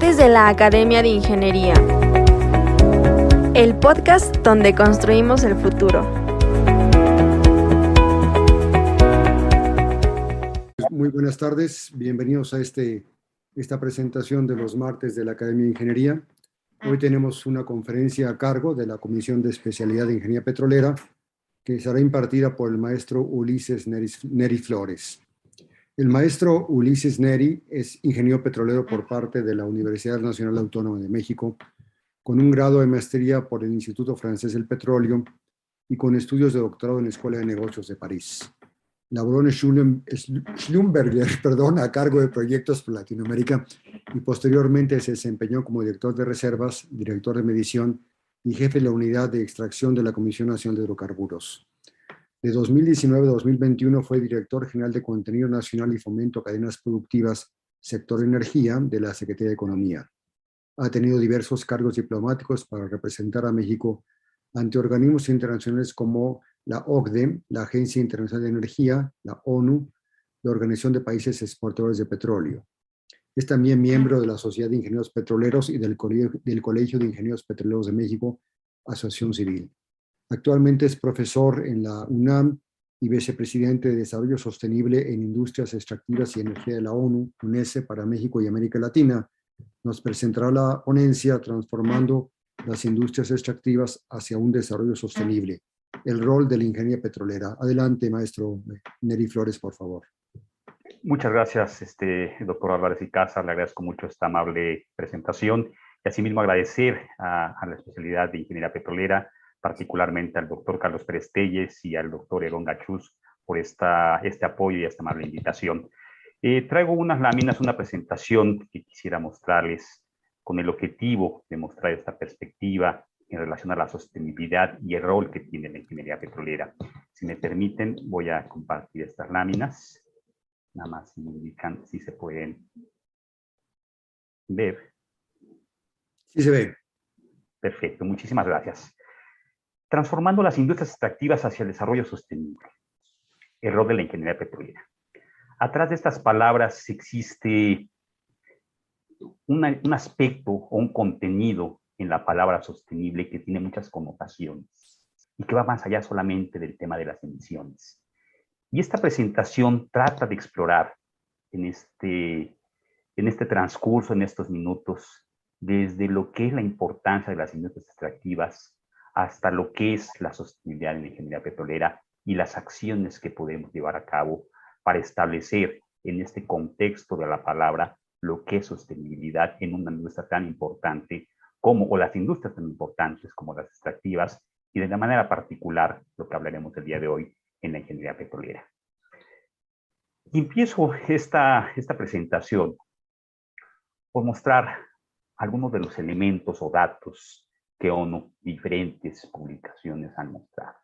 De la Academia de Ingeniería. El podcast donde construimos el futuro. Muy buenas tardes, bienvenidos a este, esta presentación de los martes de la Academia de Ingeniería. Hoy tenemos una conferencia a cargo de la Comisión de Especialidad de Ingeniería Petrolera que será impartida por el maestro Ulises Neri Flores. El maestro Ulises Neri es ingeniero petrolero por parte de la Universidad Nacional Autónoma de México, con un grado de maestría por el Instituto Francés del Petróleo y con estudios de doctorado en la Escuela de Negocios de París. Laboró en Schlumberger perdón, a cargo de proyectos por Latinoamérica y posteriormente se desempeñó como director de reservas, director de medición y jefe de la unidad de extracción de la Comisión Nacional de Hidrocarburos. De 2019 a 2021 fue director general de Contenido Nacional y Fomento a Cadenas Productivas, Sector Energía, de la Secretaría de Economía. Ha tenido diversos cargos diplomáticos para representar a México ante organismos internacionales como la OCDE, la Agencia Internacional de Energía, la ONU, la Organización de Países Exportadores de Petróleo. Es también miembro de la Sociedad de Ingenieros Petroleros y del Colegio, del Colegio de Ingenieros Petroleros de México, Asociación Civil. Actualmente es profesor en la UNAM y vicepresidente de Desarrollo Sostenible en Industrias Extractivas y Energía de la ONU, UNESE, para México y América Latina. Nos presentará la ponencia Transformando las Industrias Extractivas hacia un Desarrollo Sostenible, el rol de la ingeniería petrolera. Adelante, maestro Neri Flores, por favor. Muchas gracias, este, doctor Álvarez y Casa. Le agradezco mucho esta amable presentación y asimismo agradecer a, a la especialidad de ingeniería petrolera particularmente al doctor Carlos Pérez Telles y al doctor Egon Gachuz por esta, este apoyo y esta amable invitación. Eh, traigo unas láminas, una presentación que quisiera mostrarles con el objetivo de mostrar esta perspectiva en relación a la sostenibilidad y el rol que tiene la ingeniería petrolera. Si me permiten, voy a compartir estas láminas. Nada más si me indican si se pueden ver. Sí se ve. Perfecto, muchísimas gracias transformando las industrias extractivas hacia el desarrollo sostenible. El rol de la ingeniería petrolera. Atrás de estas palabras existe un aspecto o un contenido en la palabra sostenible que tiene muchas connotaciones y que va más allá solamente del tema de las emisiones. Y esta presentación trata de explorar en este, en este transcurso, en estos minutos, desde lo que es la importancia de las industrias extractivas hasta lo que es la sostenibilidad en la ingeniería petrolera y las acciones que podemos llevar a cabo para establecer en este contexto de la palabra lo que es sostenibilidad en una industria tan importante como, o las industrias tan importantes como las extractivas, y de la manera particular lo que hablaremos el día de hoy en la ingeniería petrolera. empiezo esta, esta presentación por mostrar algunos de los elementos o datos que ONU diferentes publicaciones han mostrado.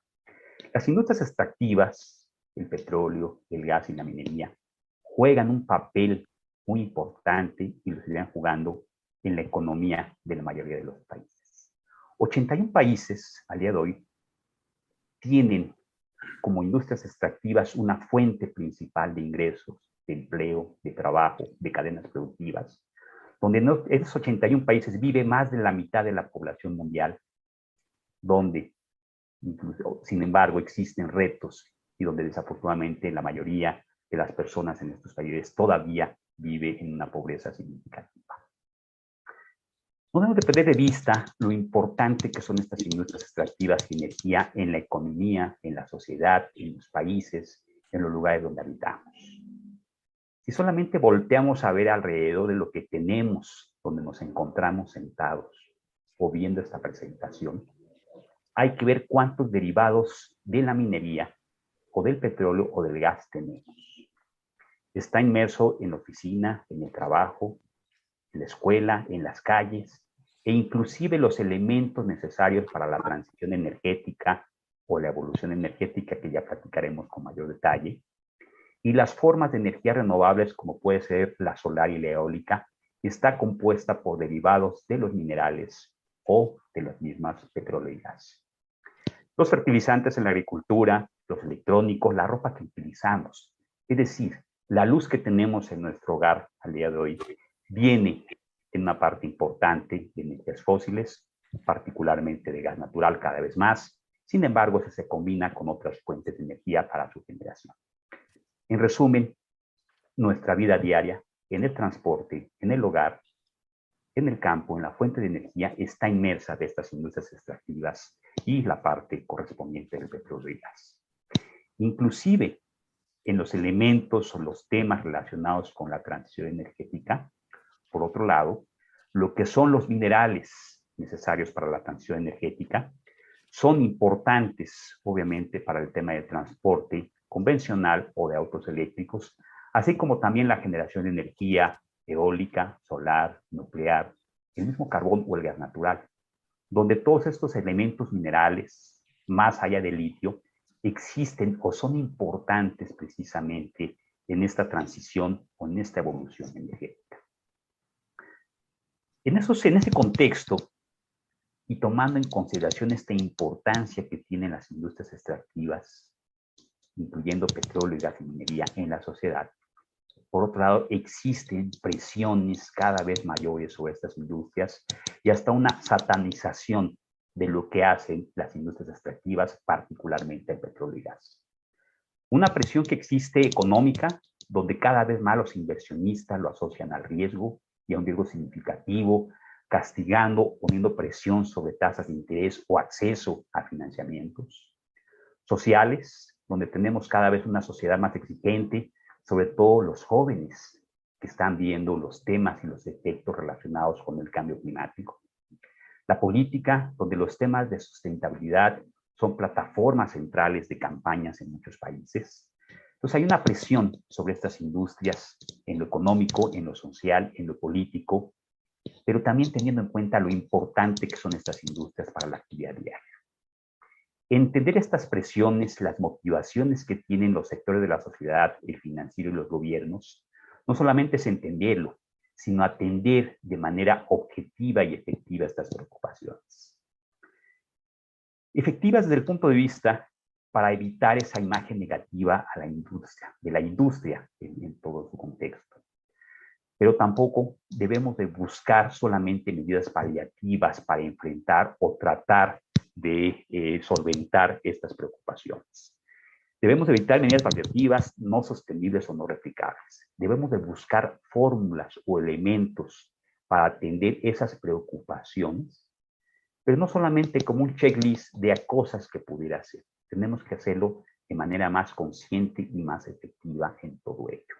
Las industrias extractivas, el petróleo, el gas y la minería, juegan un papel muy importante y lo seguirán jugando en la economía de la mayoría de los países. 81 países al día de hoy tienen como industrias extractivas una fuente principal de ingresos, de empleo, de trabajo, de cadenas productivas, donde en esos 81 países vive más de la mitad de la población mundial, donde, sin embargo, existen retos y donde desafortunadamente la mayoría de las personas en estos países todavía vive en una pobreza significativa. No debemos de perder de vista lo importante que son estas industrias extractivas de energía en la economía, en la sociedad, en los países, en los lugares donde habitamos. Si solamente volteamos a ver alrededor de lo que tenemos, donde nos encontramos sentados o viendo esta presentación, hay que ver cuántos derivados de la minería o del petróleo o del gas tenemos. Está inmerso en la oficina, en el trabajo, en la escuela, en las calles, e inclusive los elementos necesarios para la transición energética o la evolución energética que ya platicaremos con mayor detalle, y las formas de energía renovables, como puede ser la solar y la eólica, está compuesta por derivados de los minerales o de las mismas gas. Los fertilizantes en la agricultura, los electrónicos, la ropa que utilizamos, es decir, la luz que tenemos en nuestro hogar al día de hoy, viene en una parte importante de energías fósiles, particularmente de gas natural cada vez más. Sin embargo, se, se combina con otras fuentes de energía para su generación. En resumen, nuestra vida diaria en el transporte, en el hogar, en el campo, en la fuente de energía, está inmersa de estas industrias extractivas y la parte correspondiente del petróleo y gas. Inclusive en los elementos o los temas relacionados con la transición energética, por otro lado, lo que son los minerales necesarios para la transición energética son importantes, obviamente, para el tema del transporte convencional o de autos eléctricos, así como también la generación de energía eólica, solar, nuclear, el mismo carbón o el gas natural, donde todos estos elementos minerales, más allá del litio, existen o son importantes precisamente en esta transición o en esta evolución energética. En, esos, en ese contexto, y tomando en consideración esta importancia que tienen las industrias extractivas, incluyendo petróleo y gas y minería en la sociedad, por otro lado, existen presiones cada vez mayores sobre estas industrias y hasta una satanización de lo que hacen las industrias extractivas, particularmente el petróleo y gas. Una presión que existe económica, donde cada vez más los inversionistas lo asocian al riesgo y a un riesgo significativo, castigando, poniendo presión sobre tasas de interés o acceso a financiamientos. Sociales, donde tenemos cada vez una sociedad más exigente, sobre todo los jóvenes que están viendo los temas y los efectos relacionados con el cambio climático. La política, donde los temas de sustentabilidad son plataformas centrales de campañas en muchos países. Entonces hay una presión sobre estas industrias en lo económico, en lo social, en lo político, pero también teniendo en cuenta lo importante que son estas industrias para la actividad diaria. Entender estas presiones, las motivaciones que tienen los sectores de la sociedad, el financiero y los gobiernos, no solamente es entenderlo, sino atender de manera objetiva y efectiva estas preocupaciones. Efectivas desde el punto de vista para evitar esa imagen negativa a la industria, de la industria en todo su contexto pero tampoco debemos de buscar solamente medidas paliativas para enfrentar o tratar de eh, solventar estas preocupaciones. Debemos evitar medidas paliativas no sostenibles o no replicables. Debemos de buscar fórmulas o elementos para atender esas preocupaciones, pero no solamente como un checklist de cosas que pudiera hacer. Tenemos que hacerlo de manera más consciente y más efectiva en todo ello.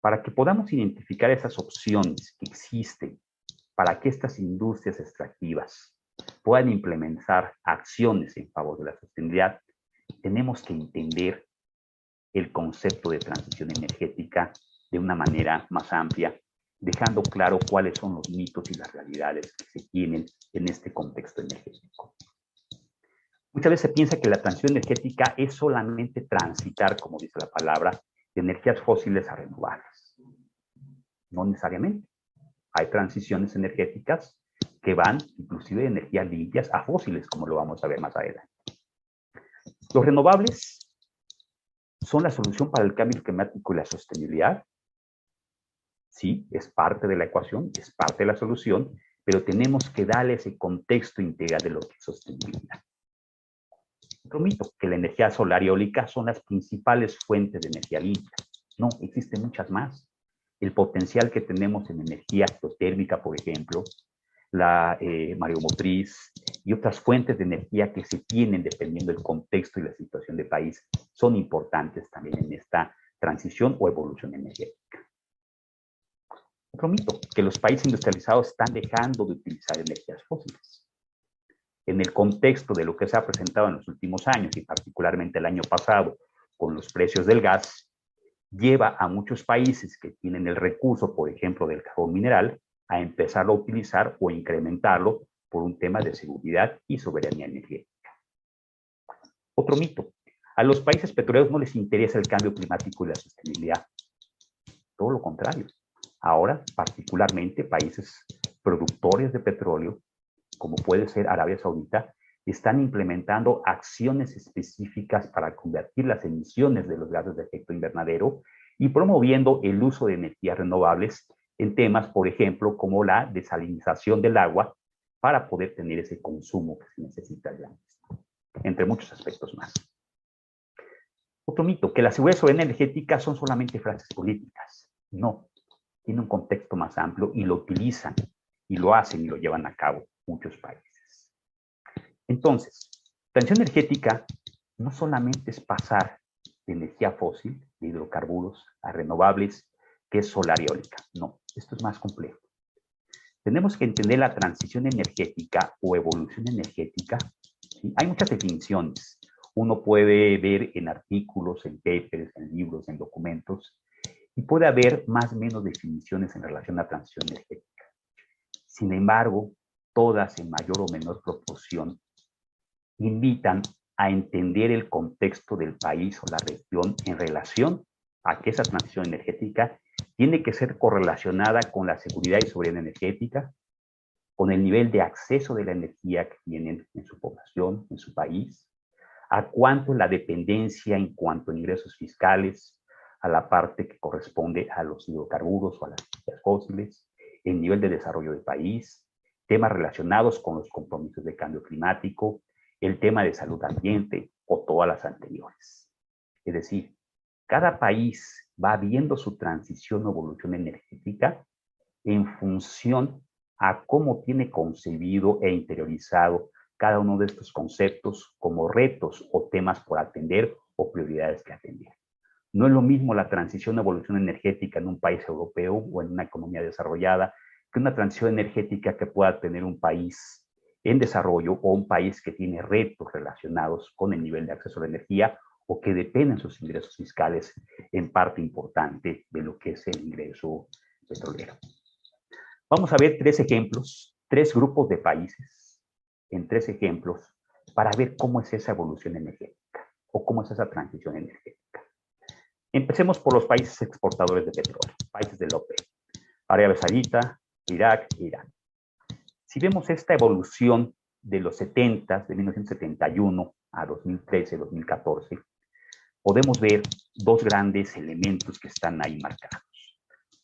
Para que podamos identificar esas opciones que existen para que estas industrias extractivas puedan implementar acciones en favor de la sostenibilidad, tenemos que entender el concepto de transición energética de una manera más amplia, dejando claro cuáles son los mitos y las realidades que se tienen en este contexto energético. Muchas veces se piensa que la transición energética es solamente transitar, como dice la palabra, de energías fósiles a renovables. No necesariamente. Hay transiciones energéticas que van inclusive de energías limpias a fósiles, como lo vamos a ver más adelante. Los renovables son la solución para el cambio climático y la sostenibilidad. Sí, es parte de la ecuación, es parte de la solución, pero tenemos que darle ese contexto integral de lo que es sostenibilidad. Otro mito, que la energía solar y eólica son las principales fuentes de energía limpia. No, existen muchas más. El potencial que tenemos en energía geotérmica, por ejemplo, la eh, mareomotriz y otras fuentes de energía que se tienen dependiendo del contexto y la situación del país son importantes también en esta transición o evolución energética. Otro mito, que los países industrializados están dejando de utilizar energías fósiles en el contexto de lo que se ha presentado en los últimos años y particularmente el año pasado con los precios del gas, lleva a muchos países que tienen el recurso, por ejemplo, del carbón mineral, a empezarlo a utilizar o incrementarlo por un tema de seguridad y soberanía energética. Otro mito. A los países petroleros no les interesa el cambio climático y la sostenibilidad. Todo lo contrario. Ahora, particularmente países productores de petróleo como puede ser Arabia Saudita, están implementando acciones específicas para convertir las emisiones de los gases de efecto invernadero y promoviendo el uso de energías renovables en temas, por ejemplo, como la desalinización del agua para poder tener ese consumo que se necesita ya, entre muchos aspectos más. Otro mito, que la seguridad y soberanía energética son solamente frases políticas. No, tiene un contexto más amplio y lo utilizan y lo hacen y lo llevan a cabo muchos países. Entonces, transición energética no solamente es pasar de energía fósil, de hidrocarburos, a renovables, que es solar eólica. No, esto es más complejo. Tenemos que entender la transición energética o evolución energética. Hay muchas definiciones. Uno puede ver en artículos, en papers, en libros, en documentos, y puede haber más o menos definiciones en relación a transición energética. Sin embargo, todas en mayor o menor proporción invitan a entender el contexto del país o la región en relación a que esa transición energética tiene que ser correlacionada con la seguridad y soberanía energética, con el nivel de acceso de la energía que tienen en su población, en su país, a cuánto la dependencia en cuanto a ingresos fiscales, a la parte que corresponde a los hidrocarburos o a las energías fósiles, el nivel de desarrollo del país, temas relacionados con los compromisos de cambio climático, el tema de salud ambiente o todas las anteriores. Es decir, cada país va viendo su transición o evolución energética en función a cómo tiene concebido e interiorizado cada uno de estos conceptos como retos o temas por atender o prioridades que atender. No es lo mismo la transición o evolución energética en un país europeo o en una economía desarrollada que una transición energética que pueda tener un país en desarrollo o un país que tiene retos relacionados con el nivel de acceso a la energía o que dependen sus ingresos fiscales en parte importante de lo que es el ingreso petrolero. Vamos a ver tres ejemplos, tres grupos de países en tres ejemplos para ver cómo es esa evolución energética o cómo es esa transición energética. Empecemos por los países exportadores de petróleo, países del OPEP, Arabia Saudita, Irak e Irán. Si vemos esta evolución de los 70, de 1971 a 2013, 2014, podemos ver dos grandes elementos que están ahí marcados.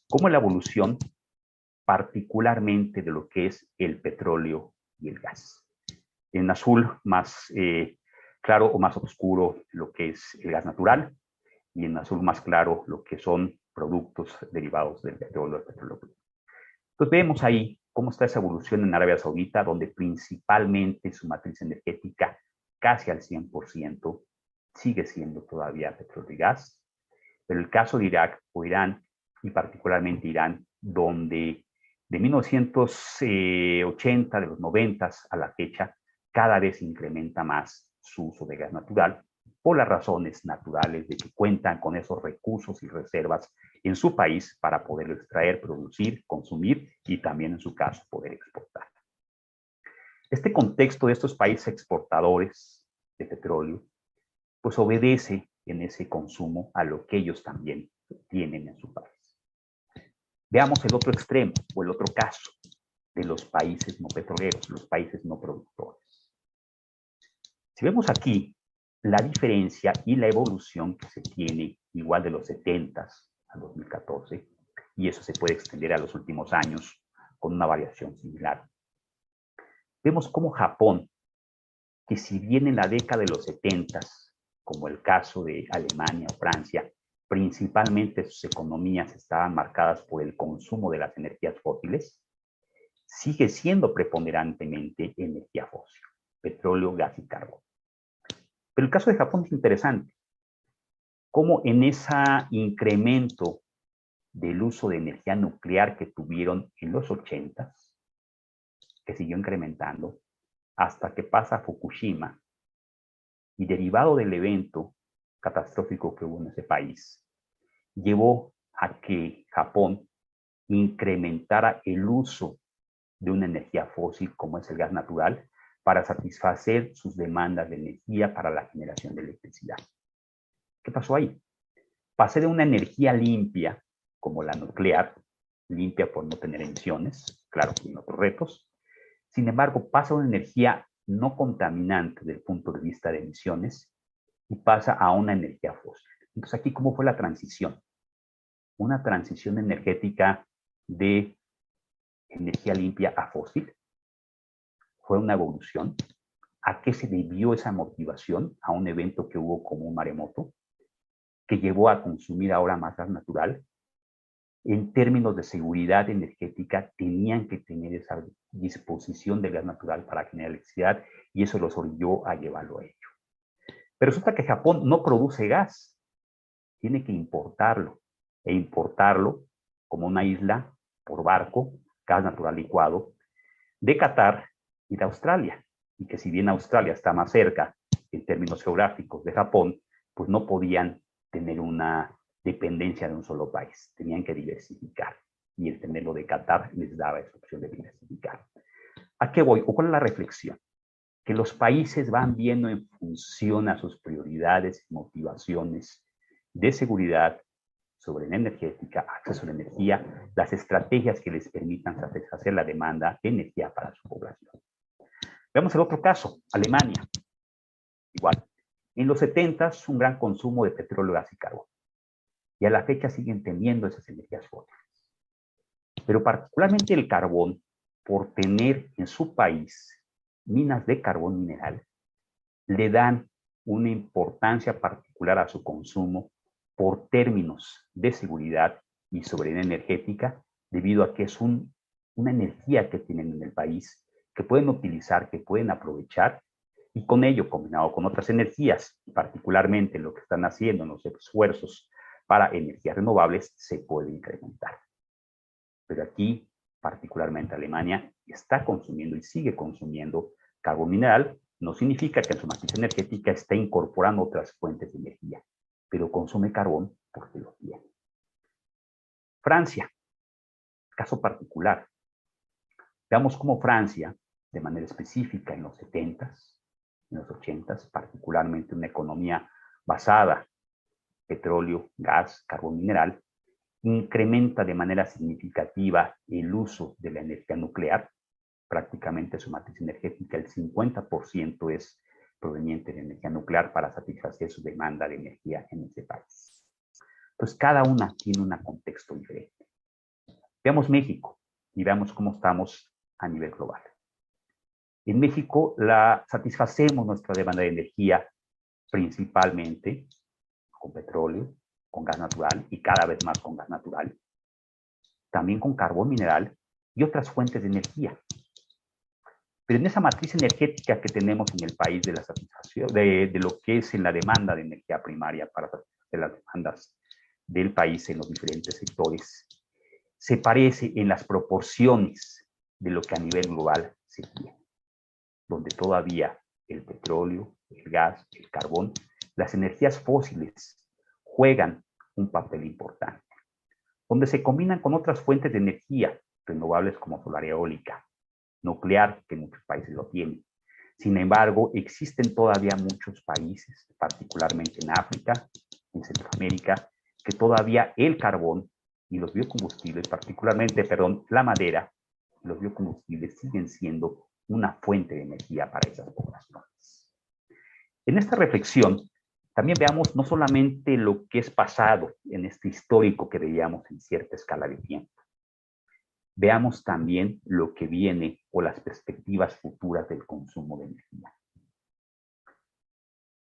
Como la evolución particularmente de lo que es el petróleo y el gas. En azul más eh, claro o más oscuro lo que es el gas natural y en azul más claro lo que son productos derivados del petróleo. Del petróleo. Entonces vemos ahí cómo está esa evolución en Arabia Saudita, donde principalmente su matriz energética casi al 100% sigue siendo todavía petróleo y gas. Pero el caso de Irak o Irán, y particularmente Irán, donde de 1980, de los 90 a la fecha, cada vez incrementa más su uso de gas natural por las razones naturales de que cuentan con esos recursos y reservas en su país para poder extraer, producir, consumir y también en su caso poder exportar. Este contexto de estos países exportadores de petróleo pues obedece en ese consumo a lo que ellos también tienen en su país. Veamos el otro extremo o el otro caso de los países no petroleros, los países no productores. Si vemos aquí la diferencia y la evolución que se tiene igual de los 70 a 2014, y eso se puede extender a los últimos años con una variación similar. Vemos cómo Japón, que si bien en la década de los 70, como el caso de Alemania o Francia, principalmente sus economías estaban marcadas por el consumo de las energías fósiles, sigue siendo preponderantemente energía fósil, petróleo, gas y carbón. Pero el caso de Japón es interesante. Cómo en ese incremento del uso de energía nuclear que tuvieron en los 80, que siguió incrementando, hasta que pasa Fukushima, y derivado del evento catastrófico que hubo en ese país, llevó a que Japón incrementara el uso de una energía fósil como es el gas natural para satisfacer sus demandas de energía para la generación de electricidad. ¿Qué pasó ahí? Pasé de una energía limpia, como la nuclear, limpia por no tener emisiones, claro, sin otros retos. Sin embargo, pasa una energía no contaminante desde el punto de vista de emisiones y pasa a una energía fósil. Entonces, aquí, ¿cómo fue la transición? Una transición energética de energía limpia a fósil? ¿Fue una evolución? ¿A qué se debió esa motivación? ¿A un evento que hubo como un maremoto? ¿Que llevó a consumir ahora más gas natural? En términos de seguridad energética, tenían que tener esa disposición de gas natural para generar electricidad y eso los orilló a llevarlo a ello. Pero resulta que Japón no produce gas, tiene que importarlo e importarlo como una isla por barco, gas natural licuado, de Qatar y de Australia. Y que si bien Australia está más cerca en términos geográficos de Japón, pues no podían tener una dependencia de un solo país, tenían que diversificar. Y el tenerlo de Qatar les daba esa opción de diversificar. ¿A qué voy? ¿O cuál es la reflexión? Que los países van viendo en función a sus prioridades y motivaciones de seguridad, soberanía energética, acceso a la energía, las estrategias que les permitan satisfacer la demanda de energía para su población. Veamos el otro caso, Alemania. Igual, en los 70 un gran consumo de petróleo, gas y carbón. Y a la fecha siguen teniendo esas energías fósiles. Pero particularmente el carbón, por tener en su país minas de carbón mineral, le dan una importancia particular a su consumo por términos de seguridad y soberanía energética, debido a que es una energía que tienen en el país, que pueden utilizar, que pueden aprovechar, y con ello, combinado con otras energías, particularmente lo que están haciendo los esfuerzos para energías renovables, se puede incrementar. Pero aquí, particularmente Alemania, está consumiendo y sigue consumiendo carbón mineral, no significa que en su matriz energética esté incorporando otras fuentes de energía pero consume carbón porque lo tiene. Francia, caso particular. Veamos cómo Francia, de manera específica en los 70s, en los 80s, particularmente una economía basada petróleo, gas, carbón mineral, incrementa de manera significativa el uso de la energía nuclear. Prácticamente su matriz energética, el 50% es proveniente de energía nuclear para satisfacer su demanda de energía en ese país. Entonces, cada una tiene un contexto diferente. Veamos México y veamos cómo estamos a nivel global. En México la satisfacemos nuestra demanda de energía principalmente con petróleo, con gas natural y cada vez más con gas natural, también con carbón mineral y otras fuentes de energía. Pero en esa matriz energética que tenemos en el país de la satisfacción, de, lo que es en la demanda de energía primaria para satisfacer las demandas del país en los diferentes sectores, se parece en las proporciones de lo que a nivel global se tiene, donde todavía el petróleo, el gas, el carbón, las energías fósiles juegan un papel importante, donde se combinan con otras fuentes de energía renovables como solar eólica, nuclear, que muchos países lo tienen. Sin embargo, existen todavía muchos países, particularmente en África, en Centroamérica, que todavía el carbón y los biocombustibles, particularmente, perdón, la madera, los biocombustibles siguen siendo una fuente de energía para esas poblaciones. En esta reflexión, también veamos no solamente lo que es pasado en este histórico que veíamos en cierta escala de tiempo, veamos también lo que viene o las perspectivas futuras del consumo de energía.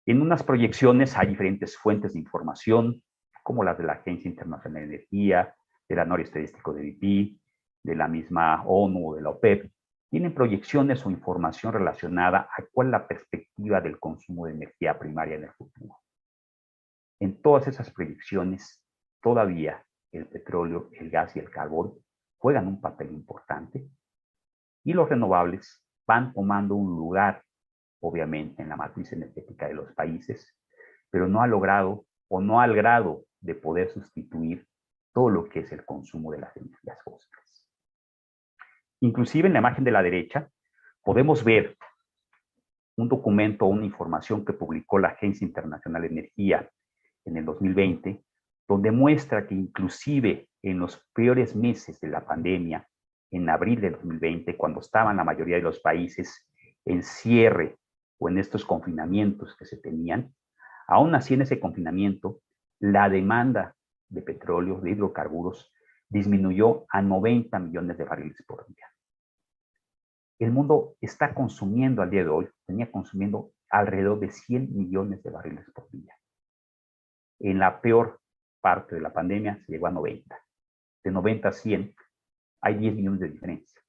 En unas proyecciones hay diferentes fuentes de información, como las de la Agencia Internacional de Energía, de la Noria Estadístico de BP, de la misma ONU o de la OPEP, tienen proyecciones o información relacionada a cuál es la perspectiva del consumo de energía primaria en el futuro. En todas esas proyecciones, todavía el petróleo, el gas y el carbón juegan un papel importante y los renovables van tomando un lugar, obviamente, en la matriz energética de los países, pero no ha logrado o no al grado de poder sustituir todo lo que es el consumo de las energías fósiles. Inclusive en la imagen de la derecha podemos ver un documento o una información que publicó la Agencia Internacional de Energía en el 2020, donde muestra que inclusive en los peores meses de la pandemia, en abril de 2020, cuando estaban la mayoría de los países en cierre o en estos confinamientos que se tenían, aún así en ese confinamiento, la demanda de petróleo, de hidrocarburos, disminuyó a 90 millones de barriles por día. El mundo está consumiendo al día de hoy, tenía consumiendo alrededor de 100 millones de barriles por día. En la peor parte de la pandemia se llegó a 90. De 90 a 100 hay 10 millones de diferencia.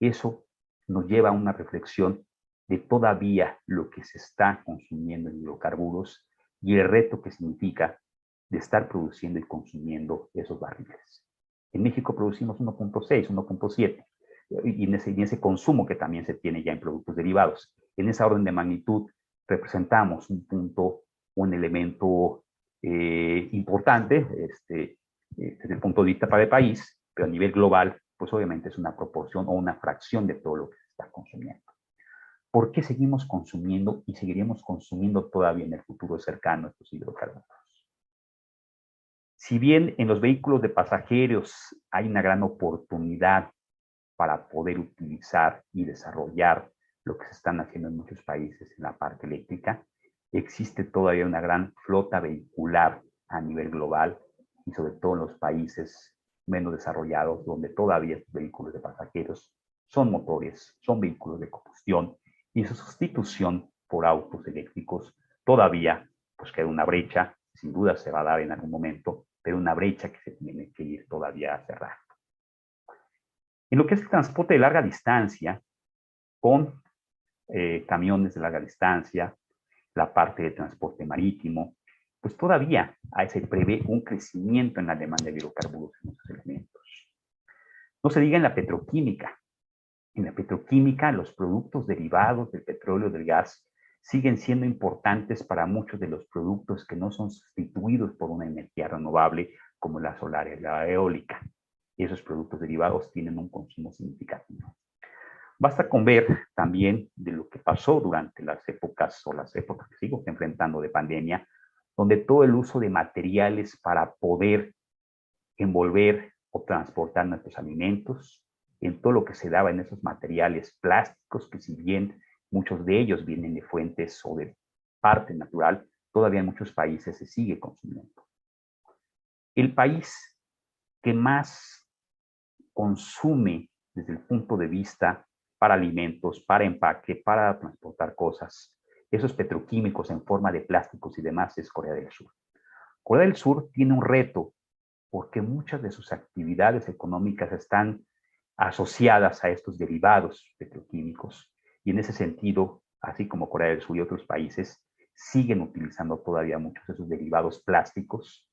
Eso nos lleva a una reflexión de todavía lo que se está consumiendo en hidrocarburos y el reto que significa de estar produciendo y consumiendo esos barriles. En México producimos 1.6, 1.7, y en ese, en ese consumo que también se tiene ya en productos derivados. En esa orden de magnitud representamos un punto, un elemento eh, importante este, eh, desde el punto de vista para el país, pero a nivel global, pues obviamente es una proporción o una fracción de todo lo que se está consumiendo. ¿Por qué seguimos consumiendo y seguiremos consumiendo todavía en el futuro cercano estos hidrocarburos? Si bien en los vehículos de pasajeros hay una gran oportunidad para poder utilizar y desarrollar lo que se están haciendo en muchos países en la parte eléctrica, existe todavía una gran flota vehicular a nivel global y sobre todo en los países menos desarrollados, donde todavía estos vehículos de pasajeros son motores, son vehículos de combustión y su sustitución por autos eléctricos todavía pues queda una brecha, sin duda se va a dar en algún momento, pero una brecha que se tiene que ir todavía a cerrar. En lo que es el transporte de larga distancia, con eh, camiones de larga distancia, la parte de transporte marítimo, pues todavía se prevé un crecimiento en la demanda de hidrocarburos en esos elementos. No se diga en la petroquímica. En la petroquímica, los productos derivados del petróleo del gas siguen siendo importantes para muchos de los productos que no son sustituidos por una energía renovable como la solar y la eólica. Esos productos derivados tienen un consumo significativo. Basta con ver también de lo que pasó durante las épocas o las épocas que sigo enfrentando de pandemia, donde todo el uso de materiales para poder envolver o transportar nuestros alimentos, en todo lo que se daba en esos materiales plásticos, que si bien muchos de ellos vienen de fuentes o de parte natural, todavía en muchos países se sigue consumiendo. El país que más consume desde el punto de vista para alimentos, para empaque, para transportar cosas, esos petroquímicos en forma de plásticos y demás es Corea del Sur. Corea del Sur tiene un reto porque muchas de sus actividades económicas están asociadas a estos derivados petroquímicos y en ese sentido, así como Corea del Sur y otros países, siguen utilizando todavía muchos de esos derivados plásticos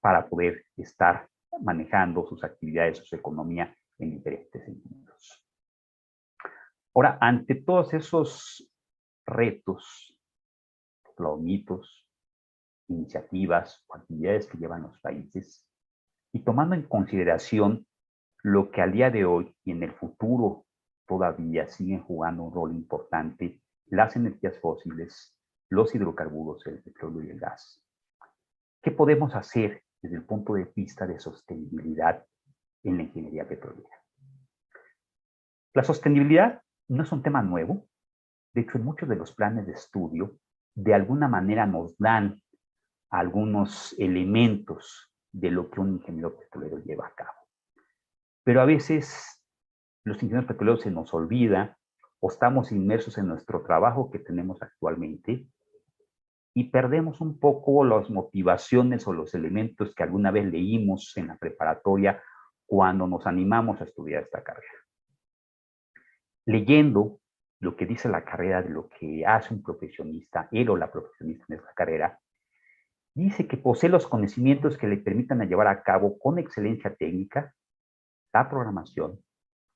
para poder estar manejando sus actividades, su economía en diferentes sentidos. Ahora, ante todos esos retos, mitos, iniciativas o actividades que llevan los países, y tomando en consideración lo que al día de hoy y en el futuro todavía siguen jugando un rol importante, las energías fósiles, los hidrocarburos, el petróleo y el gas. ¿Qué podemos hacer desde el punto de vista de sostenibilidad en la ingeniería petrolera? La sostenibilidad no es un tema nuevo. De hecho, en muchos de los planes de estudio, de alguna manera nos dan algunos elementos de lo que un ingeniero petrolero lleva a cabo. Pero a veces los ingenieros petroleros se nos olvida o estamos inmersos en nuestro trabajo que tenemos actualmente y perdemos un poco las motivaciones o los elementos que alguna vez leímos en la preparatoria cuando nos animamos a estudiar esta carrera. Leyendo lo que dice la carrera de lo que hace un profesionista, él o la profesionista en esa carrera, dice que posee los conocimientos que le permitan llevar a cabo con excelencia técnica la programación,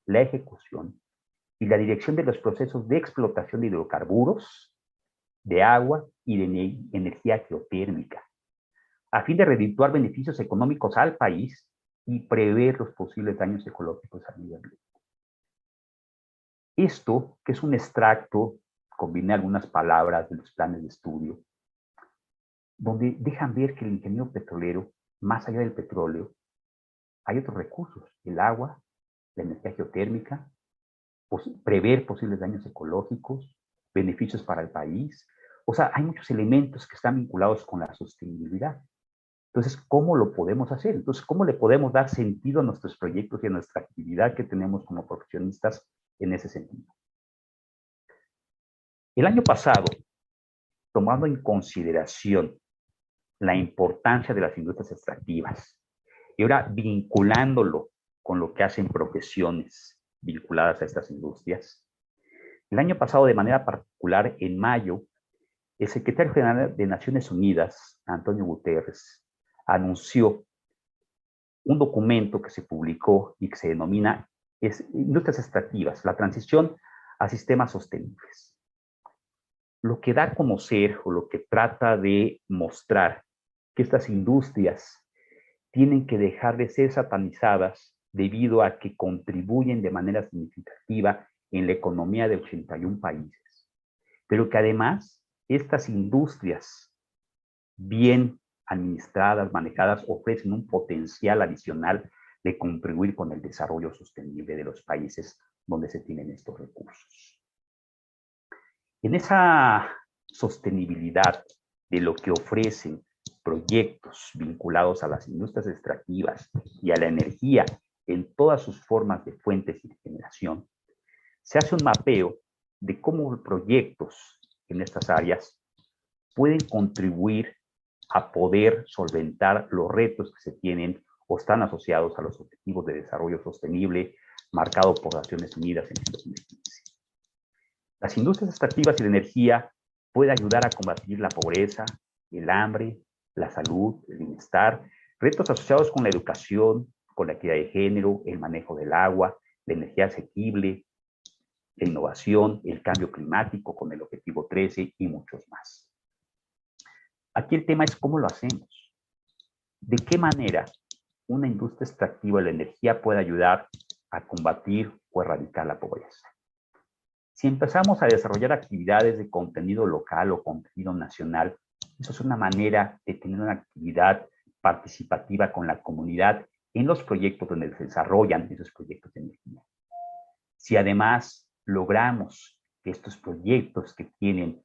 la ejecución y la dirección de los procesos de explotación de hidrocarburos, de agua y de energía geotérmica, a fin de redituar beneficios económicos al país y prever los posibles daños ecológicos al medio ambiente. Esto, que es un extracto, combiné algunas palabras de los planes de estudio, donde dejan ver que el ingeniero petrolero, más allá del petróleo, hay otros recursos, el agua, la energía geotérmica, prever posibles daños ecológicos, beneficios para el país. O sea, hay muchos elementos que están vinculados con la sostenibilidad. Entonces, ¿cómo lo podemos hacer? Entonces, ¿cómo le podemos dar sentido a nuestros proyectos y a nuestra actividad que tenemos como profesionistas en ese sentido? El año pasado, tomando en consideración la importancia de las industrias extractivas y ahora vinculándolo con lo que hacen profesiones vinculadas a estas industrias, el año pasado, de manera particular, en mayo, el secretario general de Naciones Unidas, Antonio Guterres, anunció un documento que se publicó y que se denomina Industrias Extractivas, la transición a sistemas sostenibles. Lo que da a conocer o lo que trata de mostrar que estas industrias tienen que dejar de ser satanizadas debido a que contribuyen de manera significativa en la economía de 81 países, pero que además estas industrias bien administradas, manejadas, ofrecen un potencial adicional de contribuir con el desarrollo sostenible de los países donde se tienen estos recursos. En esa sostenibilidad de lo que ofrecen proyectos vinculados a las industrias extractivas y a la energía en todas sus formas de fuentes y de generación, se hace un mapeo de cómo proyectos en estas áreas pueden contribuir a poder solventar los retos que se tienen o están asociados a los objetivos de desarrollo sostenible marcados por Naciones Unidas en el 2015. Las industrias extractivas y la energía pueden ayudar a combatir la pobreza, el hambre, la salud, el bienestar, retos asociados con la educación, con la equidad de género, el manejo del agua, la energía asequible, la innovación, el cambio climático con el objetivo 13 y muchos más. Aquí el tema es cómo lo hacemos. ¿De qué manera una industria extractiva de la energía puede ayudar a combatir o erradicar la pobreza? Si empezamos a desarrollar actividades de contenido local o contenido nacional, eso es una manera de tener una actividad participativa con la comunidad en los proyectos donde se desarrollan esos proyectos de energía. Si además logramos que estos proyectos que tienen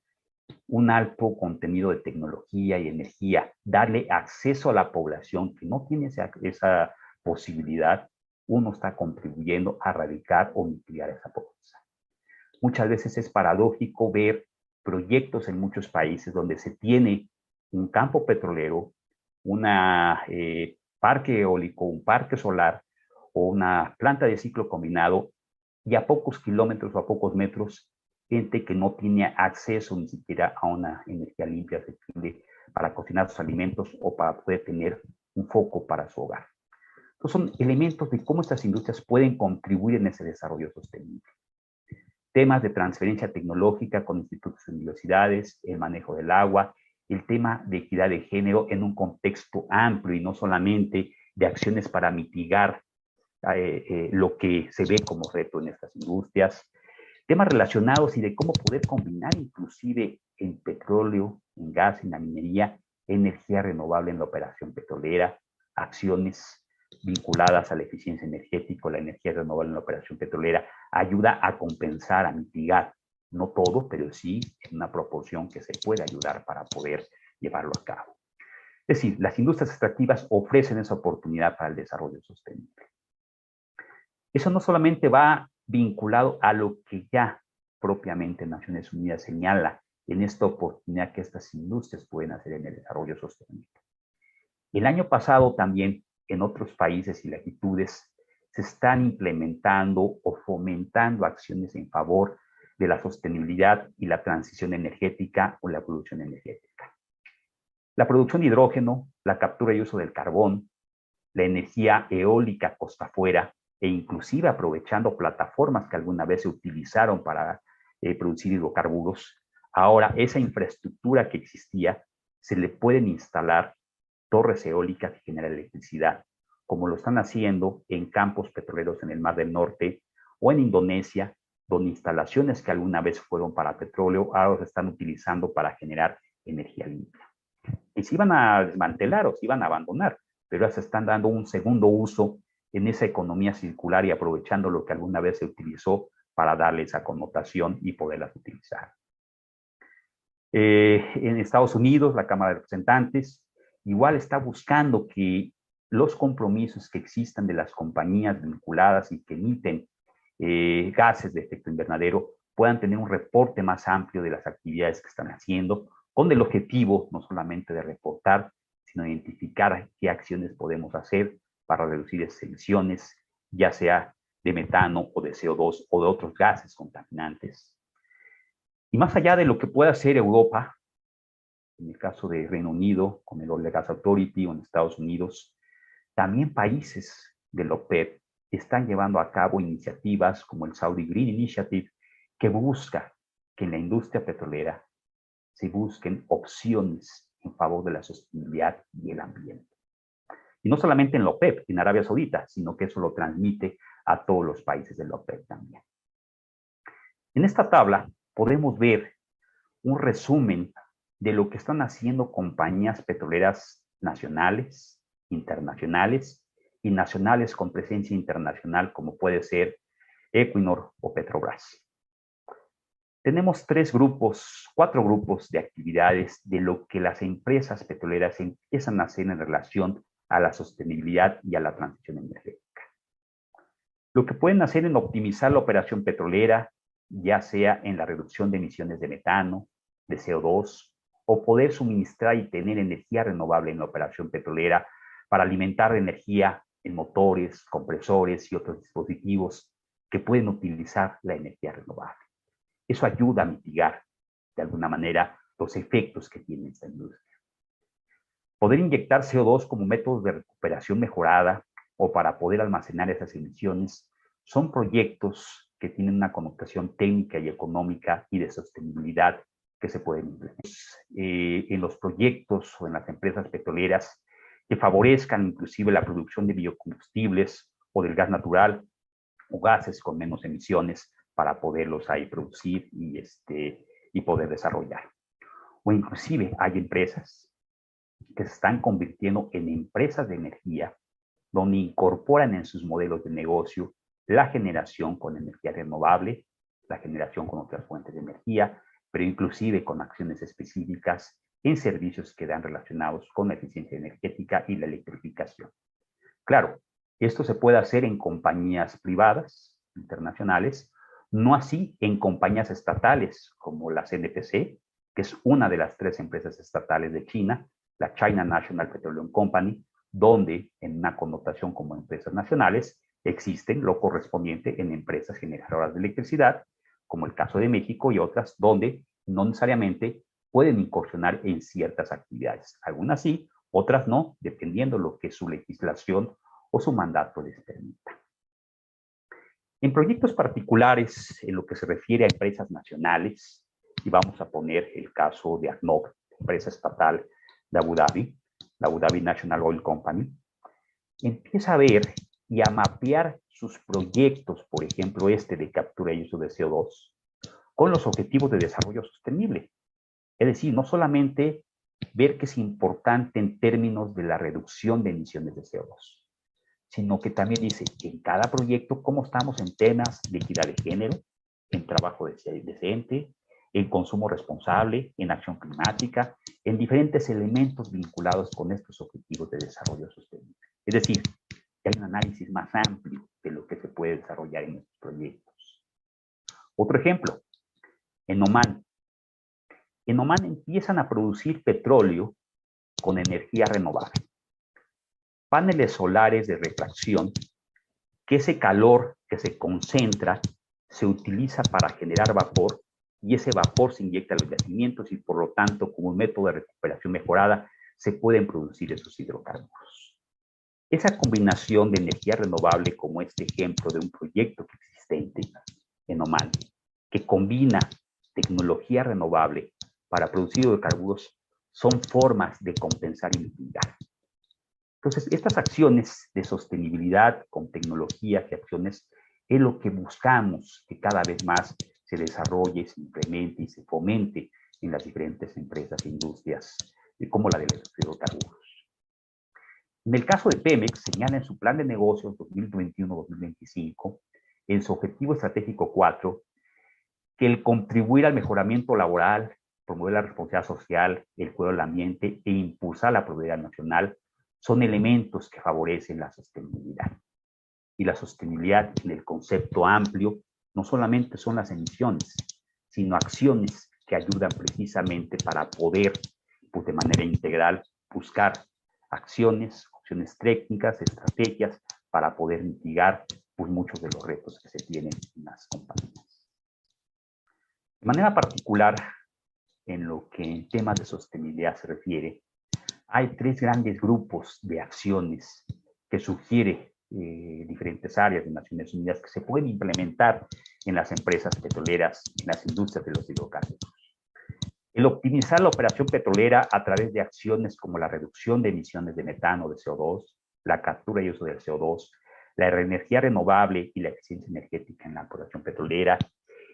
un alto contenido de tecnología y energía, darle acceso a la población que no tiene esa, esa posibilidad, uno está contribuyendo a erradicar o mitigar esa pobreza. Muchas veces es paradójico ver proyectos en muchos países donde se tiene un campo petrolero, un eh, parque eólico, un parque solar o una planta de ciclo combinado y a pocos kilómetros o a pocos metros, gente que no tiene acceso ni siquiera a una energía limpia, accesible para cocinar sus alimentos o para poder tener un foco para su hogar. Estos son elementos de cómo estas industrias pueden contribuir en ese desarrollo sostenible. Temas de transferencia tecnológica con institutos y universidades, el manejo del agua, el tema de equidad de género en un contexto amplio y no solamente de acciones para mitigar eh, eh, lo que se ve como reto en estas industrias, temas relacionados y de cómo poder combinar inclusive en petróleo, en gas, en la minería, energía renovable en la operación petrolera, acciones vinculadas a la eficiencia energética, la energía renovable en la operación petrolera, ayuda a compensar, a mitigar, no todo, pero sí en una proporción que se puede ayudar para poder llevarlo a cabo. Es decir, las industrias extractivas ofrecen esa oportunidad para el desarrollo sostenible. Eso no solamente va vinculado a lo que ya propiamente Naciones Unidas señala en esta oportunidad que estas industrias pueden hacer en el desarrollo sostenible. El año pasado también en otros países y latitudes se están implementando o fomentando acciones en favor de la sostenibilidad y la transición energética o la producción energética. La producción de hidrógeno, la captura y uso del carbón, la energía eólica costa afuera, e inclusive aprovechando plataformas que alguna vez se utilizaron para eh, producir hidrocarburos, ahora esa infraestructura que existía se le pueden instalar torres eólicas que generan electricidad, como lo están haciendo en campos petroleros en el Mar del Norte o en Indonesia, donde instalaciones que alguna vez fueron para petróleo ahora se están utilizando para generar energía limpia. Y se iban a desmantelar o se iban a abandonar, pero ahora se están dando un segundo uso en esa economía circular y aprovechando lo que alguna vez se utilizó para darle esa connotación y poderlas utilizar. Eh, en Estados Unidos, la Cámara de Representantes igual está buscando que los compromisos que existan de las compañías vinculadas y que emiten eh, gases de efecto invernadero puedan tener un reporte más amplio de las actividades que están haciendo, con el objetivo no solamente de reportar, sino identificar qué acciones podemos hacer para reducir esas emisiones, ya sea de metano o de CO2 o de otros gases contaminantes. Y más allá de lo que pueda hacer Europa, en el caso de Reino Unido, con el Oil Gas Authority o en Estados Unidos, también países de la OPEP están llevando a cabo iniciativas como el Saudi Green Initiative, que busca que en la industria petrolera se busquen opciones en favor de la sostenibilidad y el ambiente. Y no solamente en la OPEP, en Arabia Saudita, sino que eso lo transmite a todos los países de la OPEP también. En esta tabla podemos ver un resumen de lo que están haciendo compañías petroleras nacionales, internacionales y nacionales con presencia internacional como puede ser Equinor o Petrobras. Tenemos tres grupos, cuatro grupos de actividades de lo que las empresas petroleras empiezan a hacer en relación a la sostenibilidad y a la transición energética. Lo que pueden hacer en optimizar la operación petrolera, ya sea en la reducción de emisiones de metano, de CO2, o poder suministrar y tener energía renovable en la operación petrolera para alimentar energía en motores, compresores y otros dispositivos que pueden utilizar la energía renovable. Eso ayuda a mitigar, de alguna manera, los efectos que tiene esta industria. Poder inyectar CO2 como método de recuperación mejorada o para poder almacenar esas emisiones son proyectos que tienen una connotación técnica y económica y de sostenibilidad que se pueden implementar. Eh, en los proyectos o en las empresas petroleras que favorezcan inclusive la producción de biocombustibles o del gas natural o gases con menos emisiones para poderlos ahí producir y, este, y poder desarrollar. O inclusive hay empresas que se están convirtiendo en empresas de energía donde incorporan en sus modelos de negocio la generación con energía renovable, la generación con otras fuentes de energía, pero inclusive con acciones específicas en servicios que dan relacionados con la eficiencia energética y la electrificación. Claro, esto se puede hacer en compañías privadas internacionales, no así en compañías estatales como la CNPC, que es una de las tres empresas estatales de China, la China National Petroleum Company, donde en una connotación como empresas nacionales existen lo correspondiente en empresas generadoras de electricidad, como el caso de México y otras, donde no necesariamente pueden incursionar en ciertas actividades. Algunas sí, otras no, dependiendo lo que su legislación o su mandato les permita. En proyectos particulares, en lo que se refiere a empresas nacionales, y vamos a poner el caso de ACNOC, empresa estatal de Abu Dhabi, la Abu Dhabi National Oil Company, empieza a ver y a mapear sus proyectos, por ejemplo este de captura y uso de CO2, con los objetivos de desarrollo sostenible. Es decir, no solamente ver que es importante en términos de la reducción de emisiones de CO2, sino que también dice en cada proyecto cómo estamos en temas de equidad de género, en trabajo decente, en consumo responsable, en acción climática, en diferentes elementos vinculados con estos objetivos de desarrollo sostenible. Es decir, hay un análisis más amplio de lo que se puede desarrollar en estos proyectos. Otro ejemplo, en Oman, en Oman empiezan a producir petróleo con energía renovable. Paneles solares de refracción, que ese calor que se concentra se utiliza para generar vapor y ese vapor se inyecta a los yacimientos y por lo tanto como un método de recuperación mejorada se pueden producir esos hidrocarburos. Esa combinación de energía renovable como este ejemplo de un proyecto existente en Oman, que combina tecnología renovable para producir hidrocarburos son formas de compensar y mitigar. Entonces, estas acciones de sostenibilidad con tecnologías y acciones es lo que buscamos que cada vez más se desarrolle, se implemente y se fomente en las diferentes empresas e industrias, como la de los hidrocarburos. En el caso de Pemex, señala en su plan de negocios 2021-2025, en su objetivo estratégico 4, que el contribuir al mejoramiento laboral, promover la responsabilidad social, el cuidado del ambiente e impulsar la prosperidad nacional son elementos que favorecen la sostenibilidad. Y la sostenibilidad en el concepto amplio no solamente son las emisiones, sino acciones que ayudan precisamente para poder, pues de manera integral, buscar acciones, opciones técnicas, estrategias para poder mitigar pues, muchos de los retos que se tienen en las compañías. De manera particular, en lo que en temas de sostenibilidad se refiere, hay tres grandes grupos de acciones que sugiere eh, diferentes áreas de Naciones Unidas que se pueden implementar en las empresas petroleras, en las industrias de los hidrocarburos. El optimizar la operación petrolera a través de acciones como la reducción de emisiones de metano, de CO2, la captura y uso del CO2, la energía renovable y la eficiencia energética en la operación petrolera,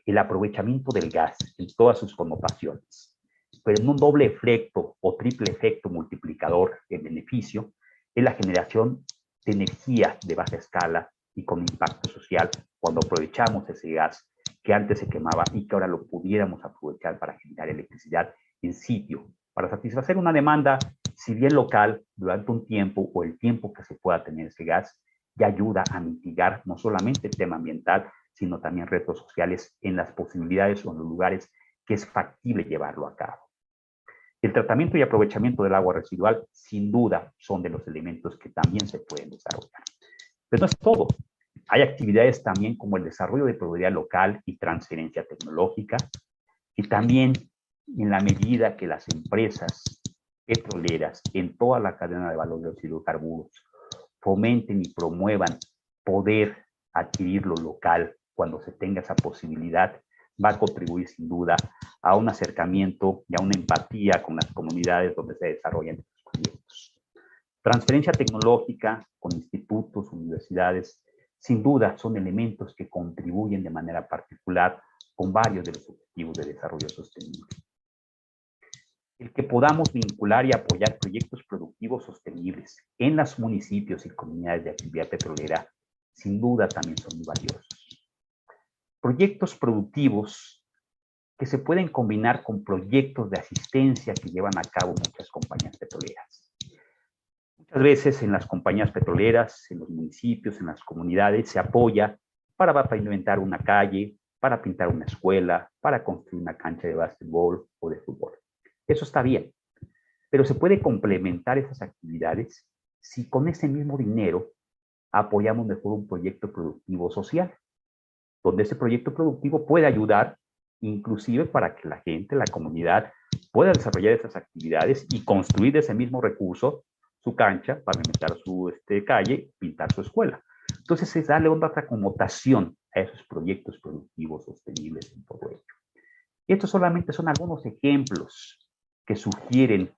el aprovechamiento del gas en todas sus connotaciones, pero en un doble efecto o triple efecto multiplicador en beneficio, es la generación de energía de baja escala y con impacto social cuando aprovechamos ese gas que antes se quemaba y que ahora lo pudiéramos aprovechar para generar electricidad en sitio, para satisfacer una demanda, si bien local, durante un tiempo o el tiempo que se pueda tener ese gas, ya ayuda a mitigar no solamente el tema ambiental, sino también retos sociales en las posibilidades o en los lugares que es factible llevarlo a cabo. El tratamiento y aprovechamiento del agua residual, sin duda, son de los elementos que también se pueden desarrollar. Pero no es todo. Hay actividades también como el desarrollo de propiedad local y transferencia tecnológica, y también en la medida que las empresas petroleras en toda la cadena de valor de los hidrocarburos fomenten y promuevan poder adquirir lo local cuando se tenga esa posibilidad, va a contribuir sin duda a un acercamiento y a una empatía con las comunidades donde se desarrollan estos proyectos. Transferencia tecnológica con institutos, universidades, sin duda son elementos que contribuyen de manera particular con varios de los objetivos de desarrollo sostenible. El que podamos vincular y apoyar proyectos productivos sostenibles en los municipios y comunidades de actividad petrolera, sin duda también son muy valiosos proyectos productivos que se pueden combinar con proyectos de asistencia que llevan a cabo muchas compañías petroleras. Muchas veces en las compañías petroleras, en los municipios, en las comunidades, se apoya para pavimentar una calle, para pintar una escuela, para construir una cancha de básquetbol o de fútbol. Eso está bien, pero se puede complementar esas actividades si con ese mismo dinero apoyamos mejor un proyecto productivo social donde ese proyecto productivo puede ayudar inclusive para que la gente, la comunidad, pueda desarrollar esas actividades y construir ese mismo recurso su cancha, pavimentar su este, calle, pintar su escuela. Entonces es darle otra connotación a esos proyectos productivos sostenibles en todo ello. Y estos solamente son algunos ejemplos que sugieren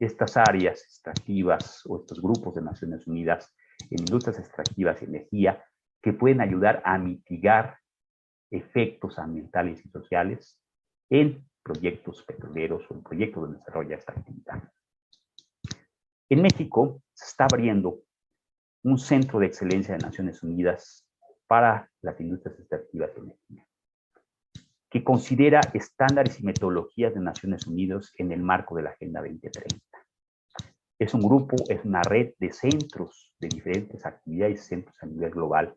estas áreas extractivas o estos grupos de Naciones Unidas en industrias extractivas y energía que pueden ayudar a mitigar efectos ambientales y sociales en proyectos petroleros o en proyectos donde desarrolla esta actividad. En México se está abriendo un centro de excelencia de Naciones Unidas para las industrias extractivas de energía, que considera estándares y metodologías de Naciones Unidas en el marco de la Agenda 2030. Es un grupo, es una red de centros de diferentes actividades y centros a nivel global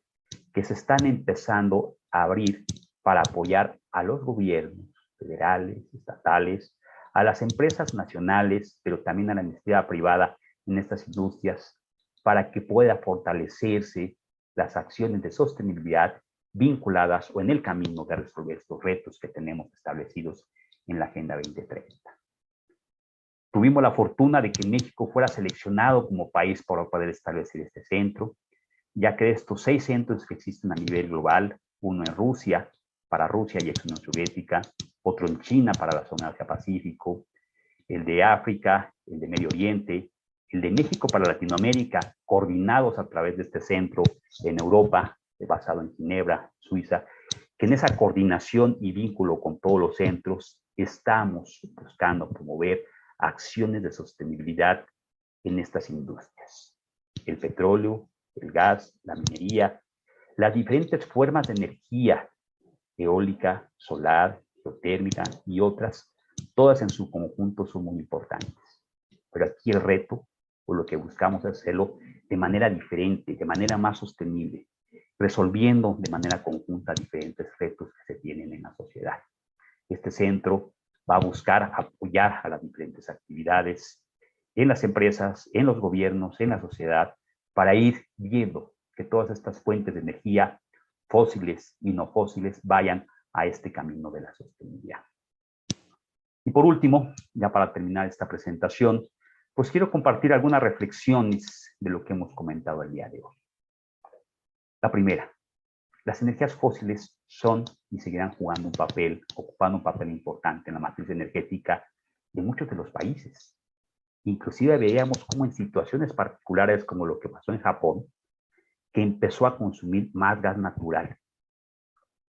que se están empezando a abrir para apoyar a los gobiernos federales, estatales, a las empresas nacionales, pero también a la iniciativa privada en estas industrias, para que pueda fortalecerse las acciones de sostenibilidad vinculadas o en el camino de resolver estos retos que tenemos establecidos en la Agenda 2030. Tuvimos la fortuna de que México fuera seleccionado como país para poder establecer este centro ya que estos seis centros que existen a nivel global, uno en Rusia, para Rusia y ex Unión Soviética, otro en China para la zona Asia-Pacífico, el de África, el de Medio Oriente, el de México para Latinoamérica, coordinados a través de este centro en Europa, basado en Ginebra, Suiza, que en esa coordinación y vínculo con todos los centros estamos buscando promover acciones de sostenibilidad en estas industrias. El petróleo, el gas, la minería, las diferentes formas de energía eólica, solar, geotérmica y otras, todas en su conjunto son muy importantes. Pero aquí el reto, o lo que buscamos hacerlo de manera diferente, de manera más sostenible, resolviendo de manera conjunta diferentes retos que se tienen en la sociedad. Este centro va a buscar apoyar a las diferentes actividades en las empresas, en los gobiernos, en la sociedad, para ir viendo que todas estas fuentes de energía fósiles y no fósiles vayan a este camino de la sostenibilidad. Y por último, ya para terminar esta presentación, pues quiero compartir algunas reflexiones de lo que hemos comentado el día de hoy. La primera, las energías fósiles son y seguirán jugando un papel, ocupando un papel importante en la matriz energética de muchos de los países. Inclusive veíamos como en situaciones particulares como lo que pasó en Japón, que empezó a consumir más gas natural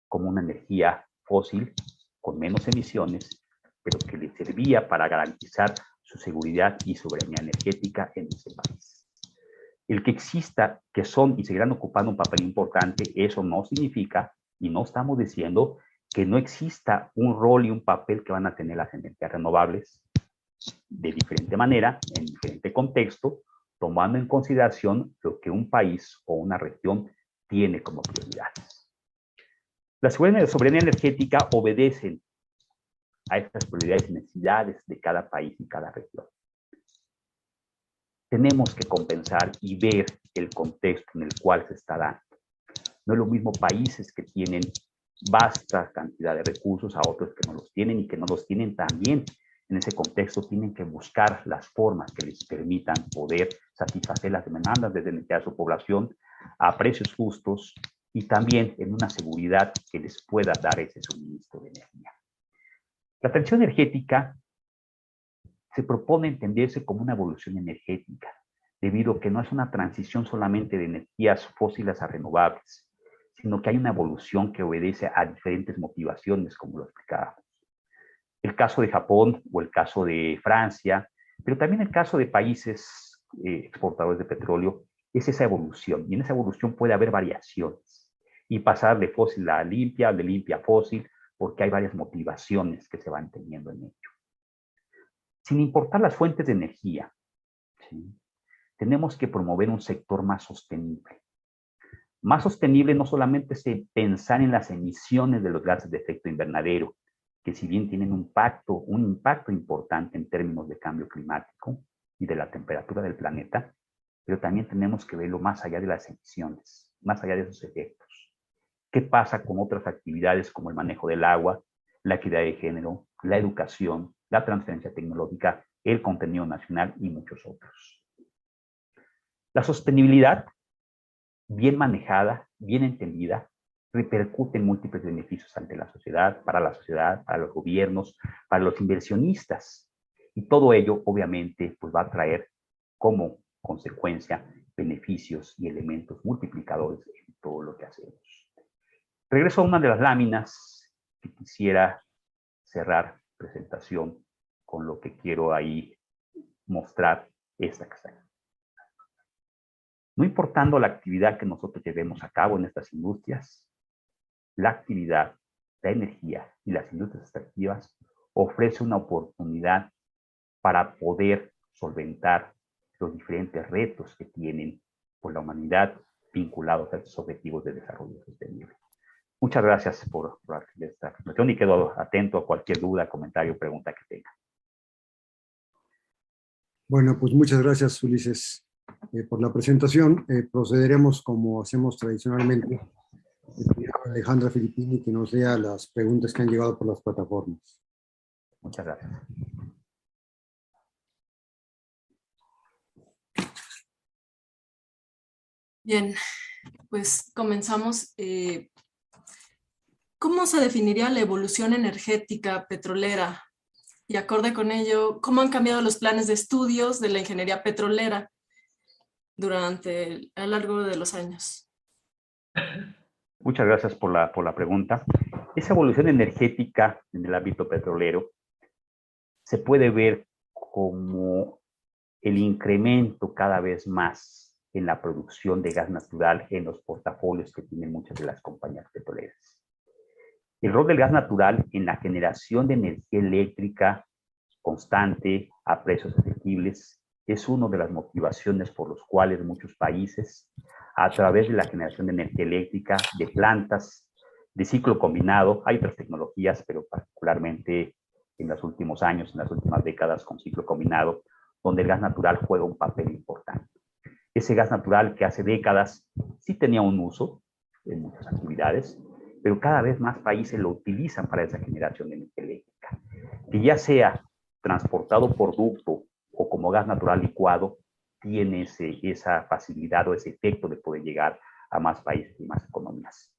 como una energía fósil con menos emisiones, pero que le servía para garantizar su seguridad y soberanía energética en ese país. El que exista, que son y seguirán ocupando un papel importante, eso no significa, y no estamos diciendo, que no exista un rol y un papel que van a tener las energías renovables de diferente manera, en diferente contexto, tomando en consideración lo que un país o una región tiene como prioridades. La soberanía energética obedecen a estas prioridades y necesidades de cada país y cada región. Tenemos que compensar y ver el contexto en el cual se está dando. No es lo mismo países que tienen vasta cantidad de recursos a otros que no los tienen y que no los tienen también en ese contexto tienen que buscar las formas que les permitan poder satisfacer las demandas de su población a precios justos y también en una seguridad que les pueda dar ese suministro de energía. La transición energética se propone entenderse como una evolución energética, debido a que no es una transición solamente de energías fósiles a renovables, sino que hay una evolución que obedece a diferentes motivaciones, como lo explicábamos el caso de Japón o el caso de Francia, pero también el caso de países eh, exportadores de petróleo, es esa evolución. Y en esa evolución puede haber variaciones y pasar de fósil a limpia, de limpia a fósil, porque hay varias motivaciones que se van teniendo en ello. Sin importar las fuentes de energía, tenemos que promover un sector más sostenible. Más sostenible no solamente es pensar en las emisiones de los gases de efecto invernadero, que si bien tienen un impacto, un impacto importante en términos de cambio climático y de la temperatura del planeta, pero también tenemos que verlo más allá de las emisiones, más allá de esos efectos. ¿Qué pasa con otras actividades como el manejo del agua, la equidad de género, la educación, la transferencia tecnológica, el contenido nacional y muchos otros? La sostenibilidad, bien manejada, bien entendida, repercute en múltiples beneficios ante la sociedad, para la sociedad, para los gobiernos, para los inversionistas. Y todo ello, obviamente, pues va a traer como consecuencia beneficios y elementos multiplicadores en todo lo que hacemos. Regreso a una de las láminas que quisiera cerrar presentación con lo que quiero ahí mostrar esta que está No importando la actividad que nosotros llevemos a cabo en estas industrias, la actividad, la energía y las industrias extractivas ofrece una oportunidad para poder solventar los diferentes retos que tienen por la humanidad vinculados a estos objetivos de desarrollo sostenible. Muchas gracias por, esta presentación y quedo atento a cualquier duda, comentario pregunta que tenga. Bueno, pues muchas gracias, Ulises, eh, por la presentación. Eh, procederemos como hacemos tradicionalmente Alejandra Filippini que nos lea las preguntas que han llegado por las plataformas. Muchas gracias. Bien, pues comenzamos. Eh, ¿Cómo se definiría la evolución energética petrolera? Y acorde con ello, ¿cómo han cambiado los planes de estudios de la ingeniería petrolera durante a lo largo de los años? Muchas gracias por la, por la pregunta. Esa evolución energética en el ámbito petrolero se puede ver como el incremento cada vez más en la producción de gas natural en los portafolios que tienen muchas de las compañías petroleras. El rol del gas natural en la generación de energía eléctrica constante, a precios asequibles, es una de las motivaciones por los cuales muchos países, a través de la generación de energía eléctrica, de plantas, de ciclo combinado, hay otras tecnologías, pero particularmente en los últimos años, en las últimas décadas con ciclo combinado, donde el gas natural juega un papel importante. Ese gas natural que hace décadas sí tenía un uso en muchas actividades, pero cada vez más países lo utilizan para esa generación de energía eléctrica. Que ya sea transportado por ducto o como gas natural licuado, tiene ese, esa facilidad o ese efecto de poder llegar a más países y más economías.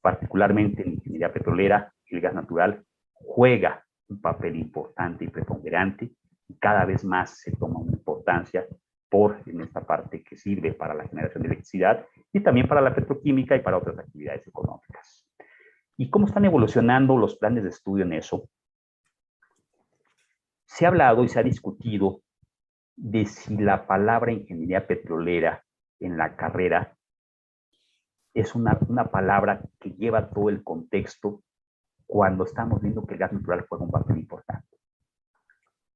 Particularmente en ingeniería petrolera, el gas natural juega un papel importante y preponderante y cada vez más se toma una importancia por en esta parte que sirve para la generación de electricidad y también para la petroquímica y para otras actividades económicas. ¿Y cómo están evolucionando los planes de estudio en eso? Se ha hablado y se ha discutido de si la palabra ingeniería petrolera en la carrera es una, una palabra que lleva todo el contexto cuando estamos viendo que el gas natural juega un papel importante.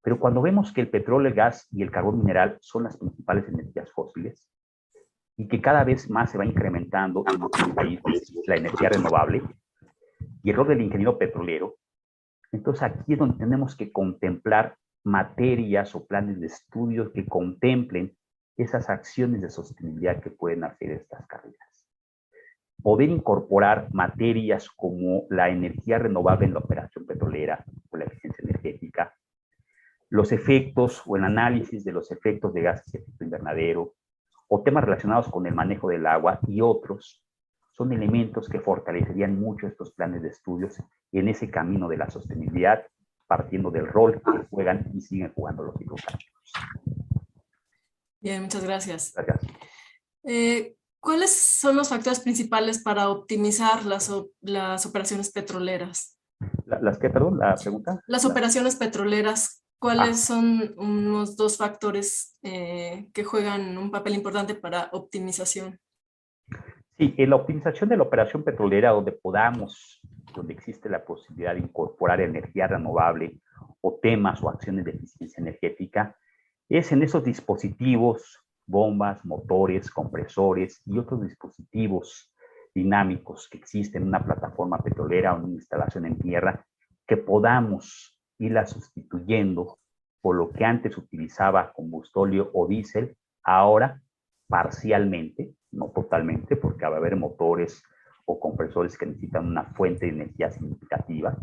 Pero cuando vemos que el petróleo, el gas y el carbón mineral son las principales energías fósiles y que cada vez más se va incrementando en muchos países la energía renovable y el rol del ingeniero petrolero, entonces aquí es donde tenemos que contemplar materias o planes de estudios que contemplen esas acciones de sostenibilidad que pueden hacer estas carreras. Poder incorporar materias como la energía renovable en la operación petrolera o la eficiencia energética, los efectos o el análisis de los efectos de gases de efecto invernadero, o temas relacionados con el manejo del agua y otros, son elementos que fortalecerían mucho estos planes de estudios en ese camino de la sostenibilidad, partiendo del rol que juegan y siguen jugando los hidrocarburos. Bien, muchas gracias. Gracias. Eh, ¿Cuáles son los factores principales para optimizar las, las operaciones petroleras? ¿Las qué, perdón, la pregunta? Las operaciones petroleras, ¿cuáles ah. son unos dos factores eh, que juegan un papel importante para optimización? Sí, en la optimización de la operación petrolera, donde podamos, donde existe la posibilidad de incorporar energía renovable o temas o acciones de eficiencia energética, es en esos dispositivos, bombas, motores, compresores y otros dispositivos dinámicos que existen en una plataforma petrolera o una instalación en tierra, que podamos irla sustituyendo por lo que antes utilizaba combustóleo o diésel, ahora parcialmente, no totalmente, porque va a haber motores o compresores que necesitan una fuente de energía significativa,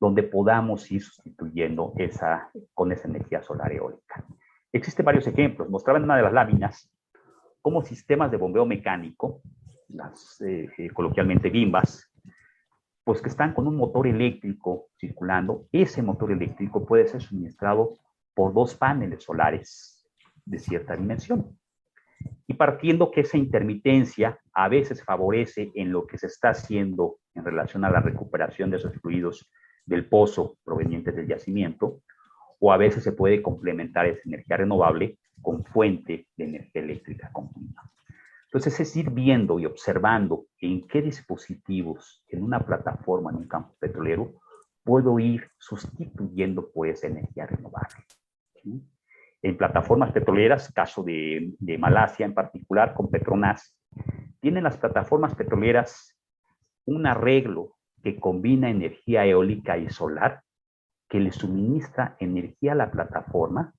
donde podamos ir sustituyendo esa con esa energía solar eólica. Existen varios ejemplos. Mostraba en una de las láminas cómo sistemas de bombeo mecánico, las eh, eh, coloquialmente bimbas, pues que están con un motor eléctrico circulando. Ese motor eléctrico puede ser suministrado por dos paneles solares de cierta dimensión y partiendo que esa intermitencia a veces favorece en lo que se está haciendo en relación a la recuperación de esos fluidos del pozo provenientes del yacimiento, o a veces se puede complementar esa energía renovable con fuente de energía eléctrica continua. Entonces es ir viendo y observando en qué dispositivos en una plataforma, en un campo petrolero, puedo ir sustituyendo pues energía renovable. En plataformas petroleras, caso de, Malasia en particular, con Petronas, tienen las plataformas petroleras un arreglo que combina energía eólica y solar, que le suministra energía a la plataforma,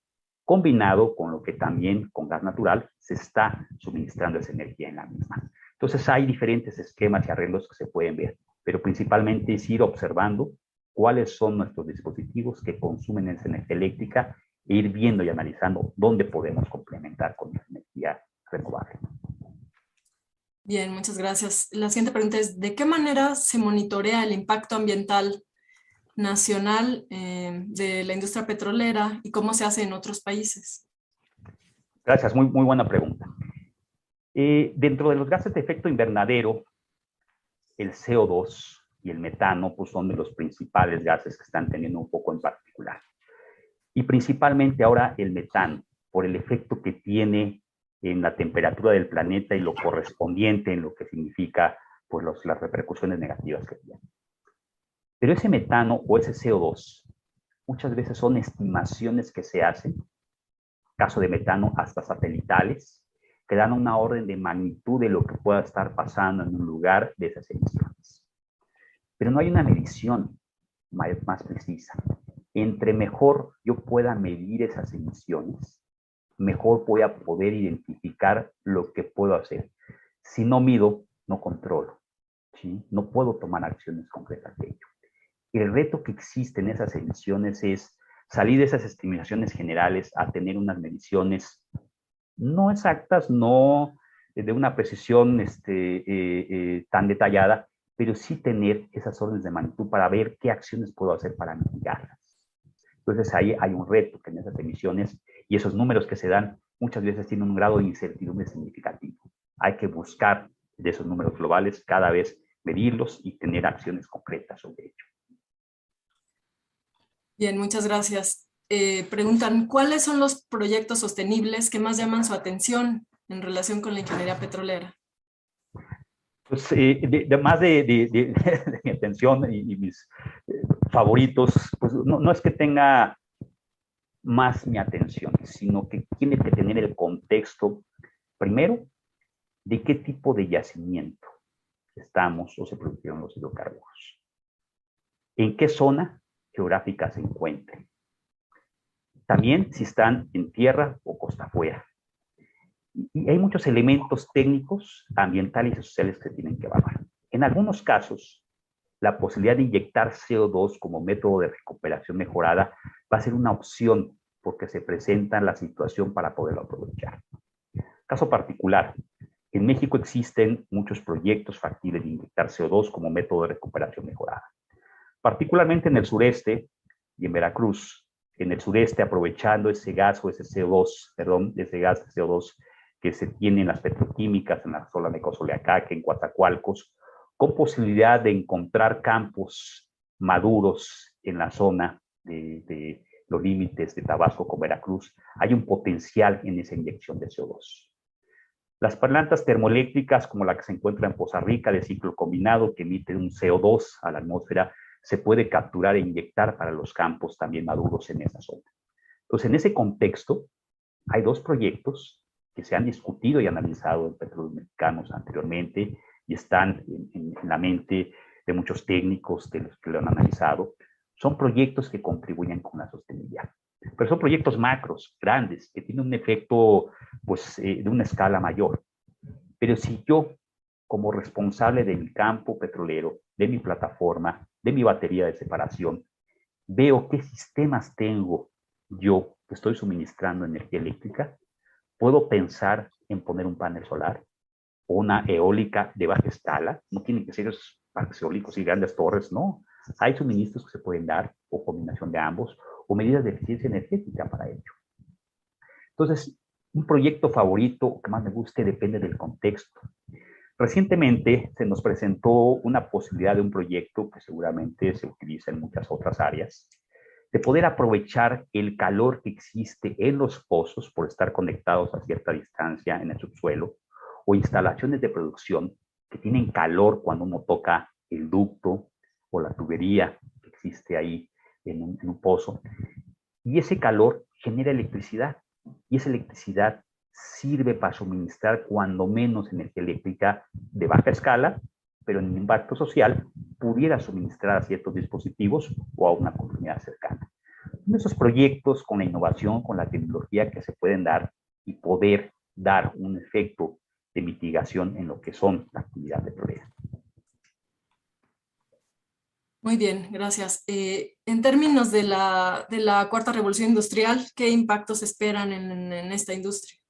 combinado con lo que también con gas natural se está suministrando esa energía en la misma. Entonces hay diferentes esquemas y arreglos que se pueden ver, pero principalmente es ir observando cuáles son nuestros dispositivos que consumen esa energía eléctrica e ir viendo y analizando dónde podemos complementar con energía renovable. Bien, muchas gracias. La siguiente pregunta es, ¿de qué manera se monitorea el impacto ambiental nacional eh, de la industria petrolera y cómo se hace en otros países? Gracias, muy, muy buena pregunta. Eh, dentro de los gases de efecto invernadero, el CO2 y el metano pues son de los principales gases que están teniendo un poco en particular y principalmente ahora el metano, por el efecto que tiene en la temperatura del planeta y lo correspondiente en lo que significa pues, las repercusiones negativas que tiene. Pero ese metano o ese CO2 muchas veces son estimaciones que se hacen, caso de metano hasta satelitales, que dan una orden de magnitud de lo que pueda estar pasando en un lugar de esas emisiones. Pero no hay una medición más, más precisa. Entre mejor yo pueda medir esas emisiones, mejor voy a poder identificar lo que puedo hacer. Si no mido, no controlo. ¿sí? No puedo tomar acciones concretas de ello. El reto que existe en esas emisiones es salir de esas estimaciones generales a tener unas mediciones no exactas, no de una precisión este, eh, eh, tan detallada, pero sí tener esas órdenes de magnitud para ver qué acciones puedo hacer para mitigarlas. Entonces ahí hay un reto que en esas emisiones y esos números que se dan muchas veces tienen un grado de incertidumbre significativo. Hay que buscar de esos números globales cada vez medirlos y tener acciones concretas sobre ello. Bien, muchas gracias. Eh, preguntan, ¿cuáles son los proyectos sostenibles que más llaman su atención en relación con la ingeniería petrolera? Pues, eh, de, más de, mi atención y, mis eh, favoritos, pues no, es que tenga más mi atención, sino que tiene que tener el contexto, primero, de qué tipo de yacimiento estamos o se produjeron los hidrocarburos. En qué zona geográfica se encuentren. También si están en tierra o costa afuera. Y hay muchos elementos técnicos, ambientales y sociales que tienen que evaluar. En algunos casos, la posibilidad de inyectar CO2 como método de recuperación mejorada va a ser una opción porque se presenta la situación para poderlo aprovechar. Caso particular, en México existen muchos proyectos factibles de inyectar CO2 como método de recuperación mejorada particularmente en el sureste y en Veracruz, en el sureste aprovechando ese gas o ese CO2, perdón, ese gas CO2 que se tiene en las petroquímicas, en la zona de Cozoleacaque, en Coatzacoalcos, con posibilidad de encontrar campos maduros en la zona de, de los límites de Tabasco con Veracruz, hay un potencial en esa inyección de CO2. Las plantas termoeléctricas como la que se encuentra en Poza Rica de ciclo combinado que emite un CO2 a la atmósfera se puede capturar e inyectar para los campos también maduros en esa zona. Entonces, en ese contexto, hay dos proyectos que se han discutido y analizado en petróleos mexicanos anteriormente y están en, la mente de muchos técnicos de los que lo han analizado. Son proyectos que contribuyen con la sostenibilidad. Pero son proyectos macros, grandes, que tienen un efecto pues, eh, de una escala mayor. Pero si yo, como responsable de mi campo petrolero, de mi plataforma, de mi batería de separación, veo qué sistemas tengo yo que estoy suministrando energía eléctrica, puedo pensar en poner un panel solar o una eólica de baja escala, no tienen que ser esos parques eólicos y grandes torres, no. Hay suministros que se pueden dar o combinación de ambos o medidas de eficiencia energética para ello. Entonces, un proyecto favorito que más me guste depende del contexto. Recientemente se nos presentó una posibilidad de un proyecto que seguramente se utiliza en muchas otras áreas, de poder aprovechar el calor que existe en los pozos por estar conectados a cierta distancia en el subsuelo o instalaciones de producción que tienen calor cuando uno toca el ducto o la tubería que existe ahí en un, en un pozo. Y ese calor genera electricidad y esa electricidad sirve para suministrar cuando menos energía eléctrica de baja escala, pero en impacto social pudiera suministrar a ciertos dispositivos o a una comunidad cercana. Esos proyectos con la innovación, con la tecnología que se pueden dar y poder dar un efecto de mitigación en lo que son la actividad petrolera. Muy bien, gracias. Eh, en términos de la, de la, cuarta revolución industrial, ¿qué impactos esperan en esta industria?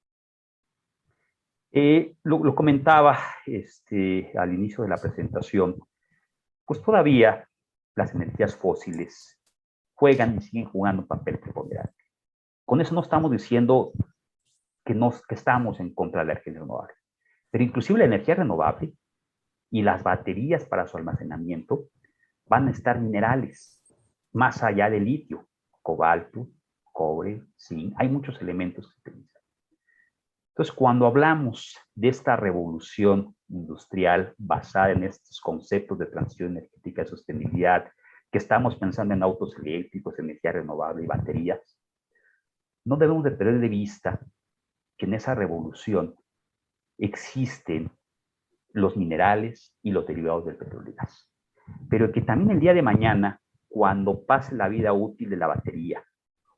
Eh, lo, comentaba este, al inicio de la presentación, pues todavía las energías fósiles juegan y siguen jugando un papel preponderante. Con eso no estamos diciendo que, nos, estamos en contra de la energía renovable, pero inclusive la energía renovable y las baterías para su almacenamiento van a estar minerales, más allá del litio, cobalto, cobre, zinc, hay muchos elementos que se utilizan. Entonces, cuando hablamos de esta revolución industrial basada en estos conceptos de transición energética y sostenibilidad, que estamos pensando en autos eléctricos, energía renovable y baterías, no debemos de perder de vista que en esa revolución existen los minerales y los derivados del petróleo y gas. Pero que también el día de mañana, cuando pase la vida útil de la batería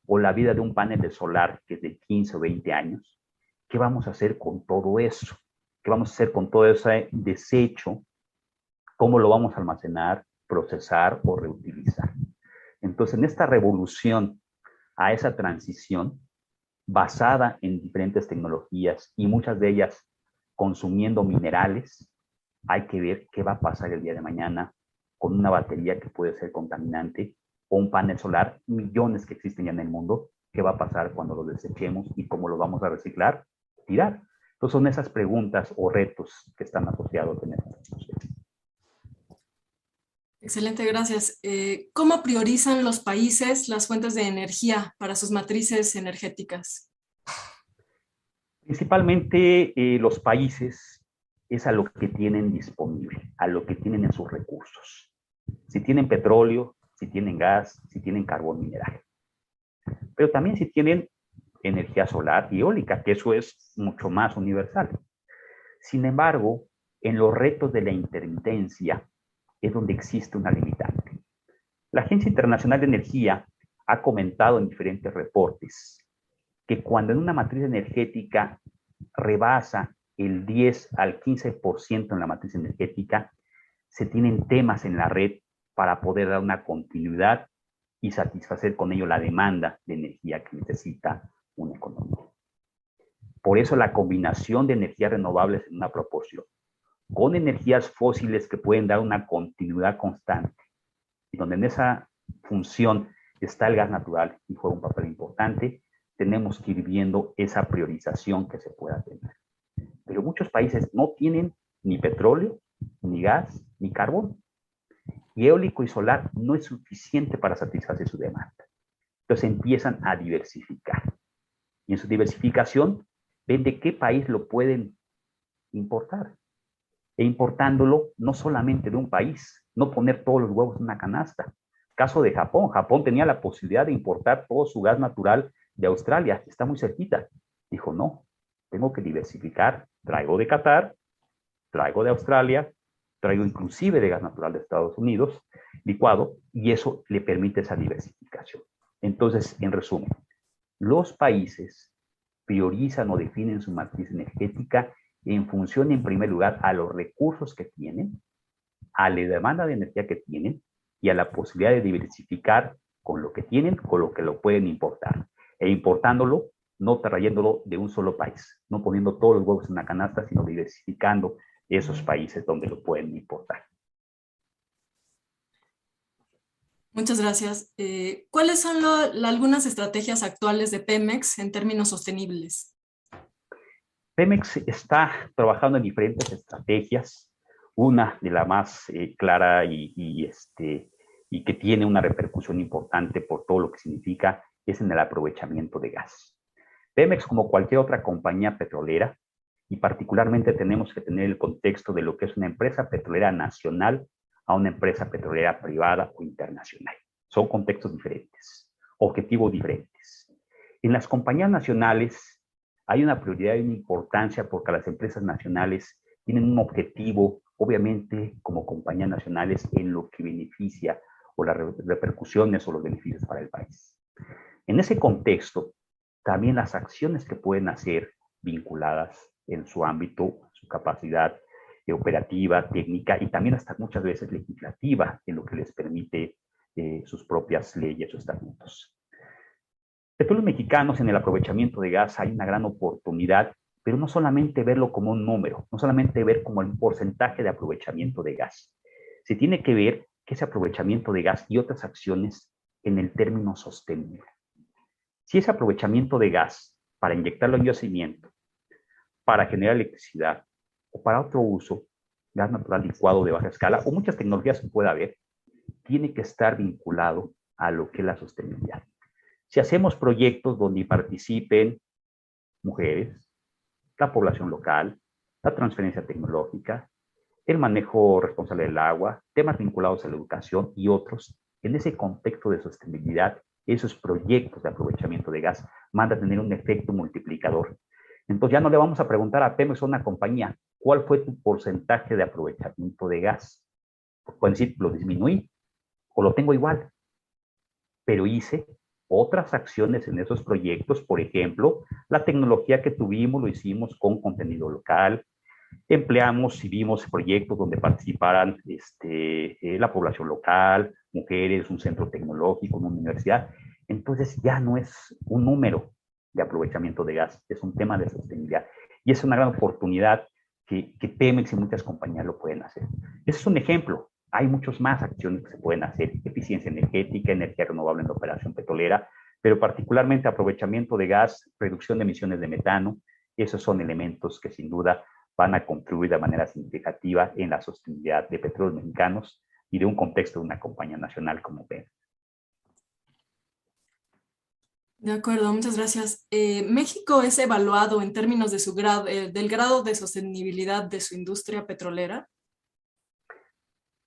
o la vida de un panel de solar que es de 15 o 20 años, ¿qué vamos a hacer con todo eso? ¿Qué vamos a hacer con todo ese desecho? ¿Cómo lo vamos a almacenar, procesar o reutilizar? Entonces, en esta revolución a esa transición basada en diferentes tecnologías y muchas de ellas consumiendo minerales, hay que ver qué va a pasar el día de mañana con una batería que puede ser contaminante o un panel solar, millones que existen ya en el mundo, qué va a pasar cuando lo desechemos y cómo lo vamos a reciclar, tirar. Entonces son esas preguntas o retos que están asociados en esta Excelente, gracias. Eh, ¿Cómo priorizan los países las fuentes de energía para sus matrices energéticas? Principalmente eh, los países es a lo que tienen disponible, a lo que tienen en sus recursos. Si tienen petróleo, si tienen gas, si tienen carbón mineral. Pero también si tienen energía solar y eólica, que eso es mucho más universal. Sin embargo, en los retos de la intermitencia, es donde existe una limitante. La Agencia Internacional de Energía ha comentado en diferentes reportes que cuando en una matriz energética rebasa el 10 al 15% en la matriz energética, se tienen temas en la red para poder dar una continuidad y satisfacer con ello la demanda de energía que necesita una economía. Por eso la combinación de energías renovables en una proporción con energías fósiles que pueden dar una continuidad constante, y donde en esa función está el gas natural y juega un papel importante, tenemos que ir viendo esa priorización que se pueda tener. Pero muchos países no tienen ni petróleo, ni gas, ni carbón. Y eólico y solar no es suficiente para satisfacer su demanda. Entonces empiezan a diversificar. Y en su diversificación ven de qué país lo pueden importar e importándolo no solamente de un país, no poner todos los huevos en una canasta. Caso de Japón, Japón tenía la posibilidad de importar todo su gas natural de Australia, está muy cerquita. Dijo, no, tengo que diversificar, traigo de Qatar, traigo de Australia, traigo inclusive de gas natural de Estados Unidos, licuado, y eso le permite esa diversificación. Entonces, en resumen, los países priorizan o definen su matriz energética en función, en primer lugar, a los recursos que tienen, a la demanda de energía que tienen y a la posibilidad de diversificar con lo que tienen, con lo que lo pueden importar. E importándolo, no trayéndolo de un solo país, no poniendo todos los huevos en una canasta, sino diversificando esos países donde lo pueden importar. Muchas gracias. Eh, ¿Cuáles son algunas estrategias actuales de Pemex en términos sostenibles? Pemex está trabajando en diferentes estrategias. Una de las más eh, clara y, este, y que tiene una repercusión importante por todo lo que significa es en el aprovechamiento de gas. Pemex, como cualquier otra compañía petrolera, y particularmente tenemos que tener el contexto de lo que es una empresa petrolera nacional a una empresa petrolera privada o internacional. Son contextos diferentes, objetivos diferentes. En las compañías nacionales hay una prioridad y una importancia porque las empresas nacionales tienen un objetivo, obviamente, como compañías nacionales, en lo que beneficia o las repercusiones o los beneficios para el país. En ese contexto, también las acciones que pueden hacer vinculadas en su ámbito, su capacidad operativa, técnica y también hasta muchas veces legislativa en lo que les permite eh, sus propias leyes o estatutos. Petróleos Mexicanos en el aprovechamiento de gas hay una gran oportunidad, pero no solamente verlo como un número, no solamente ver como el porcentaje de aprovechamiento de gas. Se tiene que ver que ese aprovechamiento de gas y otras acciones en el término sostenible. Si ese aprovechamiento de gas para inyectarlo en yacimiento, para generar electricidad o para otro uso, gas natural licuado de baja escala o muchas tecnologías que pueda haber, tiene que estar vinculado a lo que es la sostenibilidad. Si hacemos proyectos donde participen mujeres, la población local, la transferencia tecnológica, el manejo responsable del agua, temas vinculados a la educación y otros, en ese contexto de sostenibilidad, esos proyectos de aprovechamiento de gas van a tener un efecto multiplicador. Entonces ya no le vamos a preguntar a Pemex o a una compañía, ¿cuál fue tu porcentaje de aprovechamiento de gas? Pueden decir, lo disminuí o lo tengo igual, pero hice otras acciones en esos proyectos, por ejemplo, la tecnología que tuvimos lo hicimos con contenido local, empleamos y vimos proyectos donde participaran este, eh, la población local, mujeres, un centro tecnológico, una universidad. Entonces ya no es un número de aprovechamiento de gas, es un tema de sostenibilidad. Y es una gran oportunidad que, que Pemex y muchas compañías lo pueden hacer. Ese es un ejemplo. Hay muchas más acciones que se pueden hacer, eficiencia energética, energía renovable en la operación petrolera, pero particularmente aprovechamiento de gas, reducción de emisiones de metano, esos son elementos que sin duda van a contribuir de manera significativa en la sostenibilidad de petróleos mexicanos y de un contexto de una compañía nacional como PEN. De acuerdo, muchas gracias. Eh, México es evaluado en términos eh, del grado de sostenibilidad de su industria petrolera.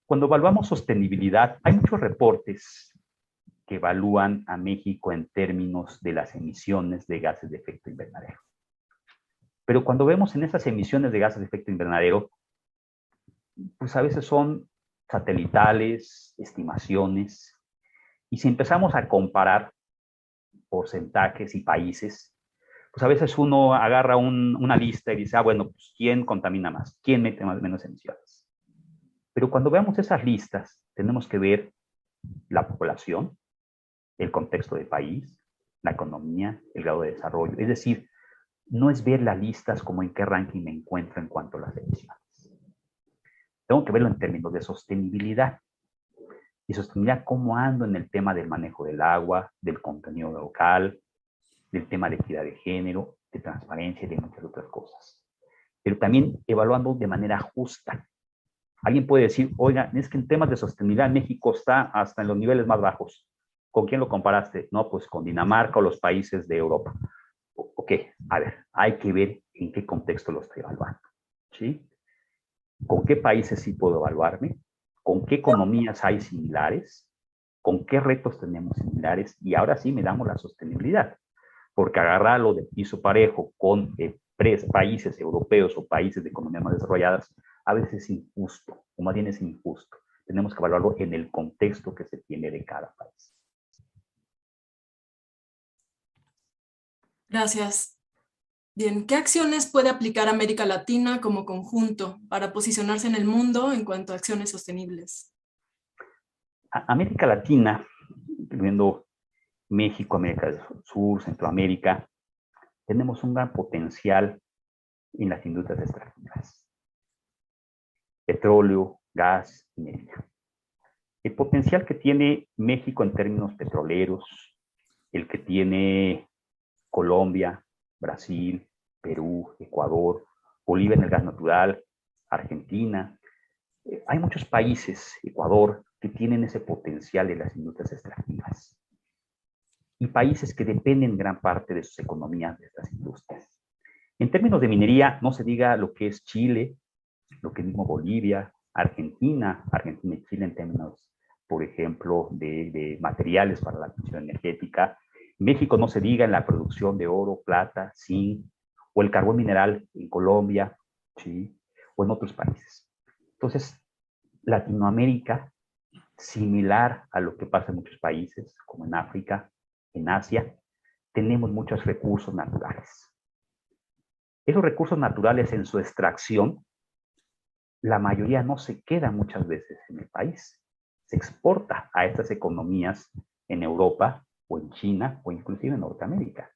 Cuando evaluamos sostenibilidad, hay muchos reportes que evalúan a México en términos de las emisiones de gases de efecto invernadero. Pero cuando vemos en esas emisiones de gases de efecto invernadero, pues a veces son satelitales, estimaciones, y si empezamos a comparar porcentajes y países, pues a veces uno agarra una lista y dice, ah, bueno, pues ¿quién contamina más? ¿Quién mete más menos emisiones? Pero cuando veamos esas listas, tenemos que ver la población, el contexto del país, la economía, el grado de desarrollo. Es decir, no es ver las listas como en qué ranking me encuentro en cuanto a las emisiones. Tengo que verlo en términos de sostenibilidad. Y sostenibilidad, cómo ando en el tema del manejo del agua, del contenido local, del tema de equidad de género, de transparencia y de muchas otras cosas. Pero también evaluando de manera justa. Alguien puede decir, oiga, es que en temas de sostenibilidad México está hasta en los niveles más bajos. ¿Con quién lo comparaste? No, pues con Dinamarca o los países de Europa ok, a ver, hay que ver en qué contexto lo estoy evaluando, ¿sí? ¿Con qué países sí puedo evaluarme? ¿Con qué economías hay similares? ¿Con qué retos tenemos similares? Y ahora sí me damos la sostenibilidad, porque agarrarlo de piso parejo con eh, países europeos o países de economías más desarrolladas a veces es injusto, o más bien es injusto. Tenemos que evaluarlo en el contexto que se tiene de cada país. Gracias. Bien, ¿qué acciones puede aplicar América Latina como conjunto para posicionarse en el mundo en cuanto a acciones sostenibles? América Latina, incluyendo México, América del Sur, Centroamérica, tenemos un gran potencial en las industrias extractivas. Petróleo, gas, minería. El potencial que tiene México en términos petroleros, el que tiene Colombia, Brasil, Perú, Ecuador, Bolivia en el gas natural, Argentina. Eh, hay muchos países, Ecuador, que tienen ese potencial de las industrias extractivas. Y países que dependen gran parte de sus economías de estas industrias. En términos de minería, no se diga lo que es Chile, lo que mismo Bolivia, Argentina, Argentina y Chile en términos, por ejemplo, de, de materiales para la transición energética, México no se diga en la producción de oro, plata, zinc o el carbón mineral en Colombia, ¿sí? o en otros países. Entonces, Latinoamérica, similar a lo que pasa en muchos países, como en África, en Asia, tenemos muchos recursos naturales. Esos recursos naturales en su extracción, la mayoría no se queda muchas veces en el país. Se exporta a estas economías en Europa o en China o inclusive en Norteamérica.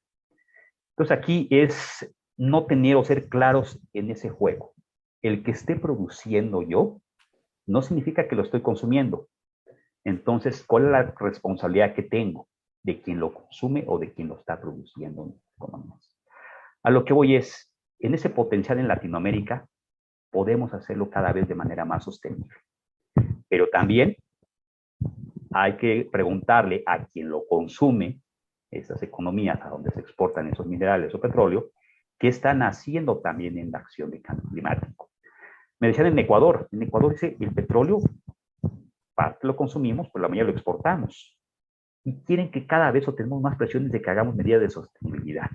Entonces aquí es no tener o ser claros en ese juego. El que esté produciendo yo no significa que lo estoy consumiendo. Entonces, ¿cuál es la responsabilidad que tengo de quien lo consume o de quien lo está produciendo? A lo que voy es, en ese potencial en Latinoamérica, podemos hacerlo cada vez de manera más sostenible. Pero también hay que preguntarle a quien lo consume, esas economías a donde se exportan esos minerales o petróleo, qué están haciendo también en la acción de cambio. Me decían en Ecuador, en Ecuador dice, el petróleo parte lo consumimos, pero la mayoría lo exportamos. Y quieren que cada vez obtenemos más presiones de que hagamos medidas de sostenibilidad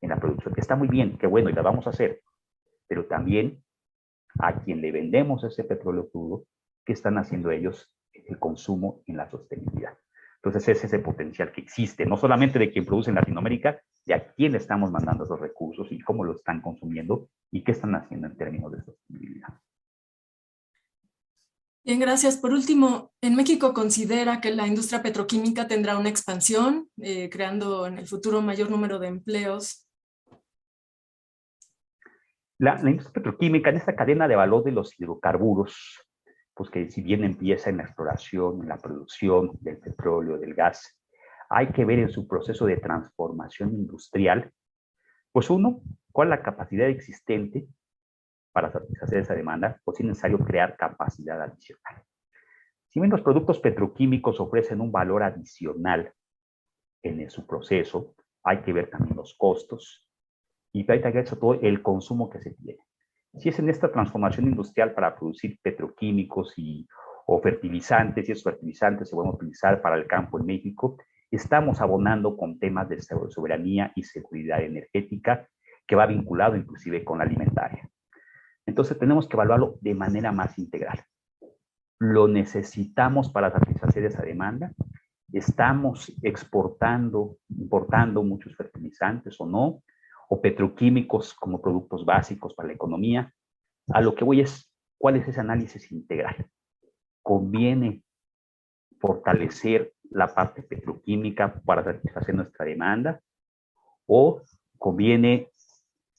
en la producción, que está muy bien, que bueno, y la vamos a hacer. Pero también a quien le vendemos ese petróleo crudo, ¿qué están haciendo ellos el consumo en la sostenibilidad? Entonces, ese es ese potencial que existe, no solamente de quien produce en Latinoamérica, de a quién le estamos mandando esos recursos y cómo lo están consumiendo y qué están haciendo en términos de sostenibilidad. Bien, gracias. Por último, ¿en México considera que la industria petroquímica tendrá una expansión, eh, creando en el futuro mayor número de empleos? La, la, industria petroquímica, en esta cadena de valor de los hidrocarburos, pues que si bien empieza en la exploración, en la producción del petróleo, del gas, hay que ver en su proceso de transformación industrial, pues uno, cuál es la capacidad existente para satisfacer esa demanda, pues es necesario crear capacidad adicional. Si bien los productos petroquímicos ofrecen un valor adicional en su proceso, hay que ver también los costos y hay sobre todo el consumo que se tiene. Si es en esta transformación industrial para producir petroquímicos y, o fertilizantes, y esos fertilizantes se pueden utilizar para el campo en México, estamos abonando con temas de soberanía y seguridad energética que va vinculado inclusive con la alimentaria. Entonces tenemos que evaluarlo de manera más integral. ¿Lo necesitamos para satisfacer esa demanda? ¿Estamos exportando, importando muchos fertilizantes o no? ¿O petroquímicos como productos básicos para la economía? A lo que voy es, ¿cuál es ese análisis integral? ¿Conviene fortalecer la parte petroquímica para satisfacer nuestra demanda? ¿O conviene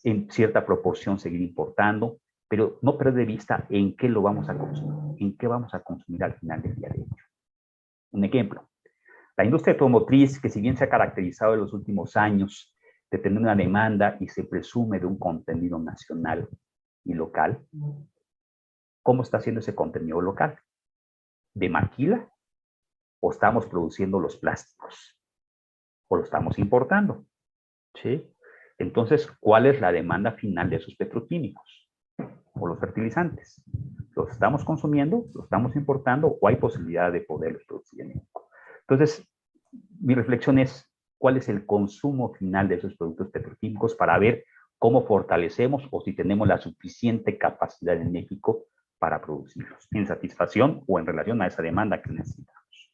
en cierta proporción seguir importando pero no perder de vista en qué lo vamos a consumir, en qué vamos a consumir al final del día de ello. Un ejemplo, la industria automotriz, que si bien se ha caracterizado en los últimos años de tener una demanda y se presume de un contenido nacional y local, ¿cómo está haciendo ese contenido local? ¿De maquila? ¿O estamos produciendo los plásticos? ¿O lo estamos importando? ¿Sí? Entonces, ¿cuál es la demanda final de esos petroquímicos? o los fertilizantes. ¿Los estamos consumiendo, los estamos importando o hay posibilidad de poderlos producir en México? Entonces, mi reflexión es, ¿cuál es el consumo final de esos productos petroquímicos para ver cómo fortalecemos o si tenemos la suficiente capacidad en México para producirlos, en satisfacción o en relación a esa demanda que necesitamos?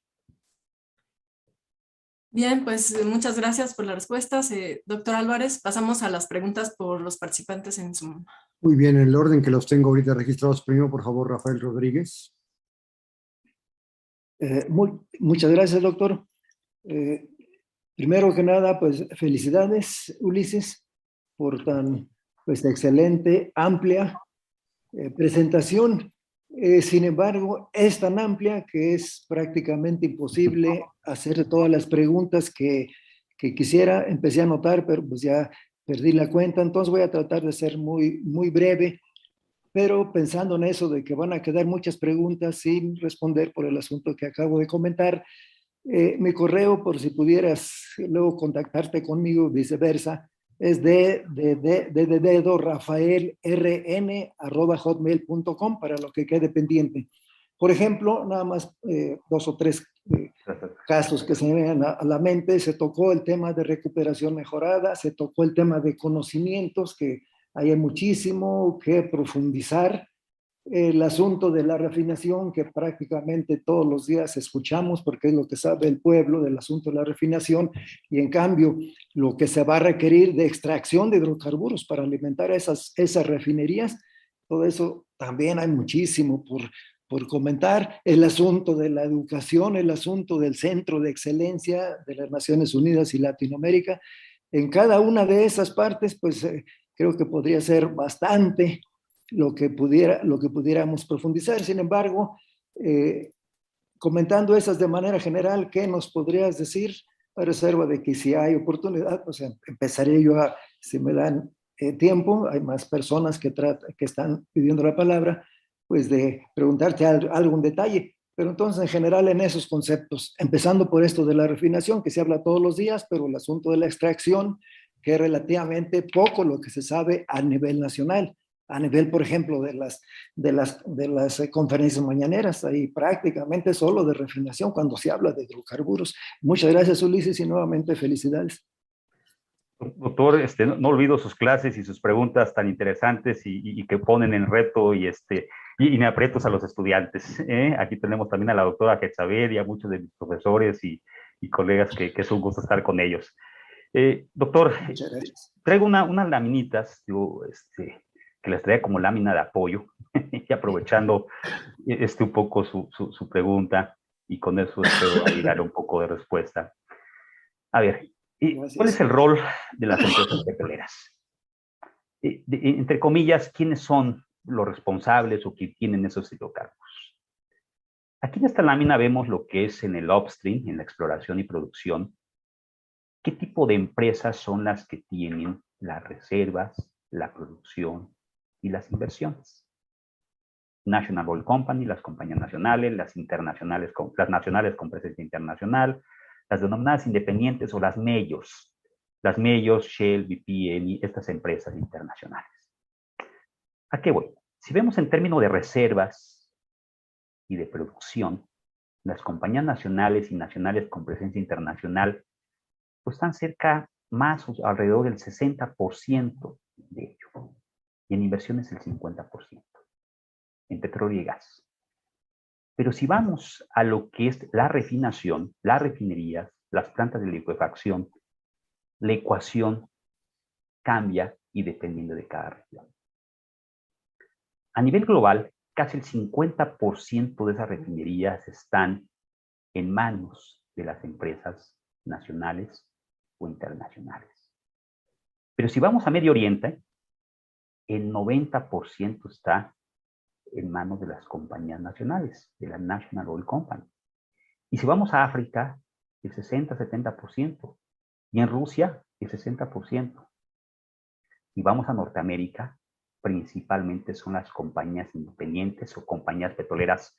Bien, pues eh, muchas gracias por las respuestas. Eh, doctor Álvarez, pasamos a las preguntas por los participantes en Zoom. Muy bien, en el orden que los tengo ahorita registrados. Primero, por favor, Rafael Rodríguez. Eh, muy, muchas gracias, doctor. Primero que nada, pues felicidades, Ulises, por tan pues, excelente, amplia presentación. Eh, sin embargo, es tan amplia que es prácticamente imposible hacer todas las preguntas que, que, quisiera. Empecé a notar, pero pues ya perdí la cuenta, entonces voy a tratar de ser muy, muy breve, pero pensando en eso de que van a quedar muchas preguntas sin responder por el asunto que acabo de comentar, eh, mi correo, por si pudieras luego contactarte conmigo, viceversa, es de, de, de, de, dedo Rafael RN arroba hotmail.com para lo que quede pendiente. Por ejemplo, nada más eh, dos o tres eh, casos que se me a, a, la mente, se tocó el tema de recuperación mejorada, se tocó el tema de conocimientos, que hay muchísimo que profundizar, el asunto de la refinación que prácticamente todos los días escuchamos porque es lo que sabe el pueblo del asunto de la refinación y en cambio lo que se va a requerir de extracción de hidrocarburos para alimentar esas, esas refinerías, todo eso también hay muchísimo por, por comentar. El asunto de la educación, el asunto del centro de excelencia de las Naciones Unidas y Latinoamérica. En cada una de esas partes, pues eh, creo que podría ser bastante lo que, pudiera, lo que pudiéramos profundizar. Sin embargo, eh, comentando esas de manera general, ¿qué nos podrías decir? A reserva de que si hay oportunidad, pues em, empezaré yo a, si me dan eh, tiempo, hay más personas que, que están pidiendo la palabra, pues de preguntarte algún detalle. Pero entonces, en general, en esos conceptos, empezando por esto de la refinación, que se habla todos los días, pero el asunto de la extracción, que es relativamente poco lo que se sabe a nivel nacional a nivel, por ejemplo, de las, de las, de las eh, conferencias mañaneras, ahí prácticamente solo de refinación cuando se habla de hidrocarburos. Muchas gracias, Ulises, y nuevamente felicidades. Doctor, este, no, olvido sus clases y sus preguntas tan interesantes y, que ponen en reto y, este, y, me aprietos a los estudiantes. ¿eh? Aquí tenemos también a la doctora Quetzabed y a muchos de mis profesores y, colegas que, que, es un gusto estar con ellos. Eh, doctor, traigo una, unas laminitas, yo, este, que les traía como lámina de apoyo, y aprovechando este un poco su, su, pregunta, y con eso espero dar un poco de respuesta. A ver, ¿cuál es el rol de las empresas petroleras? entre comillas, ¿quiénes son los responsables o que tienen esos hidrocarburos? Aquí en esta lámina vemos lo que es en el upstream, en la exploración y producción, qué tipo de empresas son las que tienen las reservas, la producción, y las inversiones. National Oil Company, las compañías nacionales, las internacionales, las nacionales con presencia internacional, las denominadas independientes o las MEIOS, las MEIOS, Shell, BP, ENI, estas empresas internacionales. ¿A qué voy? Si vemos en términos de reservas y de producción, las compañías nacionales y nacionales con presencia internacional pues están cerca más alrededor del 60% de ello y en inversiones el 50%, en petróleo y gas. Pero si vamos a lo que es la refinación, las refinerías, las plantas de liquefacción, la ecuación cambia y dependiendo de cada región. A nivel global, casi el 50% de esas refinerías están en manos de las empresas nacionales o internacionales. Pero si vamos a Medio Oriente, el 90% está en manos de las compañías nacionales, de la National Oil Company. Y si vamos a África, el 60-70%. Y en Rusia, el 60%. Y vamos a Norteamérica, principalmente son las compañías independientes o compañías petroleras,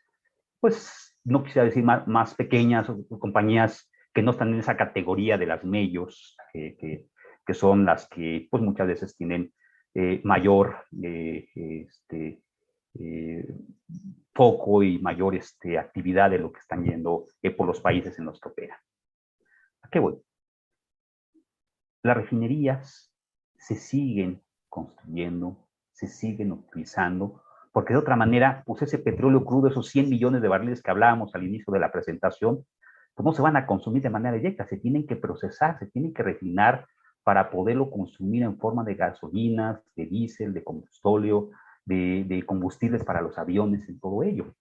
pues no quisiera decir más, pequeñas o, compañías que no están en esa categoría de las medios, que, que son las que pues muchas veces tienen eh, mayor eh, este, eh, foco y mayor este, actividad de lo que están yendo por los países en los que operan. ¿A qué voy? Las refinerías se siguen construyendo, se siguen utilizando, porque de otra manera, pues ese petróleo crudo, esos 100 millones de barriles que hablábamos al inicio de la presentación, pues no se van a consumir de manera directa, se tienen que procesar, se tienen que refinar para poderlo consumir en forma de gasolinas, de diésel, de combustóleo, de, combustibles para los aviones, en todo ello.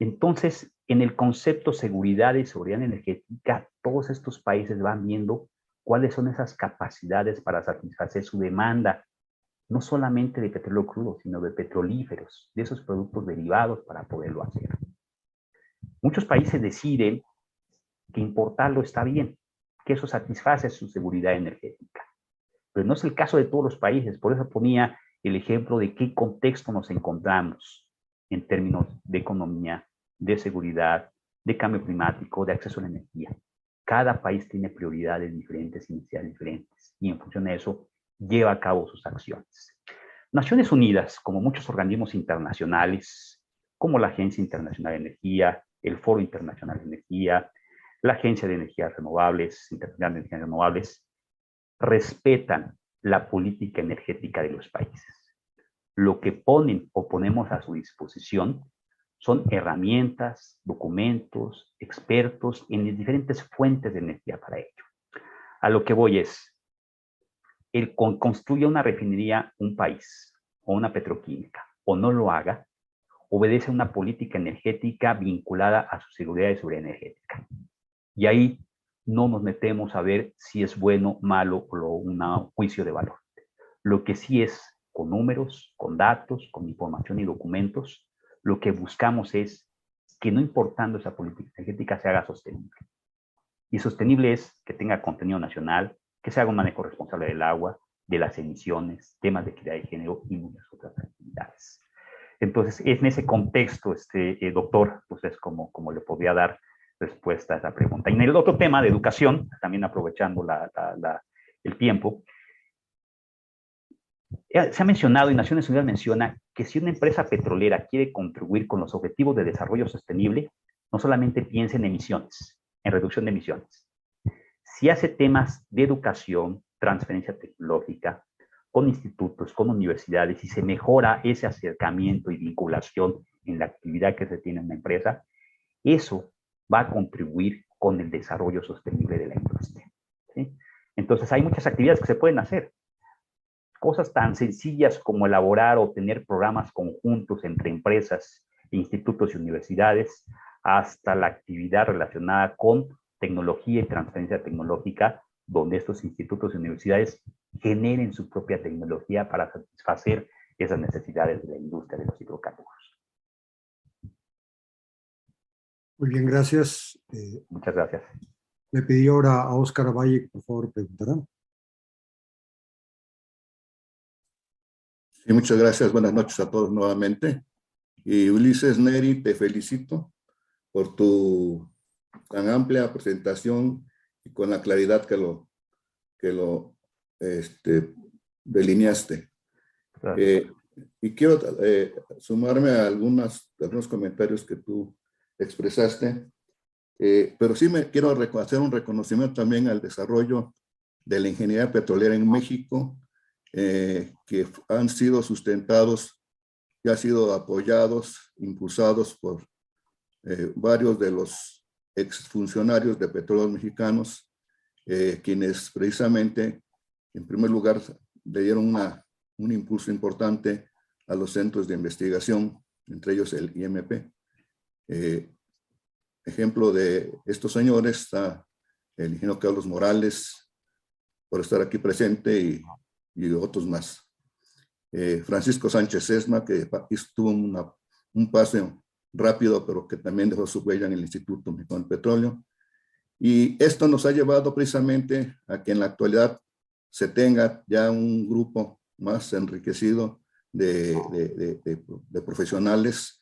Entonces, en el concepto seguridad y seguridad energética, todos estos países van viendo cuáles son esas capacidades para satisfacer su demanda, no solamente de petróleo crudo, sino de petrolíferos, de esos productos derivados para poderlo hacer. Muchos países deciden que importarlo está bien, que eso satisface su seguridad energética. Pero no es el caso de todos los países, por eso ponía el ejemplo de qué contexto nos encontramos en términos de economía, de seguridad, de cambio climático, de acceso a la energía. Cada país tiene prioridades diferentes y necesidades diferentes y en función de eso lleva a cabo sus acciones. Naciones Unidas, como muchos organismos internacionales, como la Agencia Internacional de Energía, el Foro Internacional de Energía, la Agencia de Energías Renovables, Internacional de Energías Renovables, respetan la política energética de los países. Lo que ponen o ponemos a su disposición son herramientas, documentos, expertos en diferentes fuentes de energía para ello. A lo que voy es, el construye una refinería un país o una petroquímica o no lo haga, obedece a una política energética vinculada a su seguridad y seguridad energética. Y ahí no nos metemos a ver si es bueno, malo o un juicio de valor. Lo que sí es con números, con datos, con información y documentos, lo que buscamos es que no importando esa política energética se haga sostenible. Y sostenible es que tenga contenido nacional, que se haga un manejo responsable del agua, de las emisiones, temas de equidad de género y muchas otras actividades. Entonces, en ese contexto, este, eh, doctor, pues es como, como le podría dar respuesta a esa pregunta. Y en el otro tema de educación, también aprovechando el tiempo, Eh, se ha mencionado y Naciones Unidas menciona que si una empresa petrolera quiere contribuir con los objetivos de desarrollo sostenible, no solamente piensa en emisiones, en reducción de emisiones. Si hace temas de educación, transferencia tecnológica, con institutos, con universidades, y se mejora ese acercamiento y vinculación en la actividad que se tiene en la empresa, eso va a contribuir con el desarrollo sostenible de la industria. Entonces, hay muchas actividades que se pueden hacer. Cosas tan sencillas como elaborar o tener programas conjuntos entre empresas, institutos y universidades, hasta la actividad relacionada con tecnología y transferencia tecnológica, donde estos institutos y universidades generen su propia tecnología para satisfacer esas necesidades de la industria de los hidrocarburos. Muy bien, gracias. Eh, Muchas gracias. Le pedí ahora a Óscar Valle, por favor, preguntará. Sí, muchas gracias. Buenas noches a todos nuevamente. Y Ulises Neri, te felicito por tu tan amplia presentación y con la claridad que lo, que lo este, delineaste. Eh, y quiero eh, sumarme a algunas, algunos comentarios que tú expresaste, eh, pero sí me quiero hacer un reconocimiento también al desarrollo de la ingeniería petrolera en México, que han sido sustentados y han sido apoyados, impulsados por varios de los exfuncionarios de petróleos mexicanos, quienes precisamente en primer lugar, le dieron una, un impulso importante a los centros de investigación, entre ellos el IMP. Eh, ejemplo de estos señores está el ingeniero Carlos Morales, por estar aquí presente, y, y otros más. Eh, Francisco Sánchez Esma, que tuvo un paso rápido, pero que también dejó su huella en el Instituto Mexicano del Petróleo. Y esto nos ha llevado precisamente a que en la actualidad se tenga ya un grupo más enriquecido de, profesionales.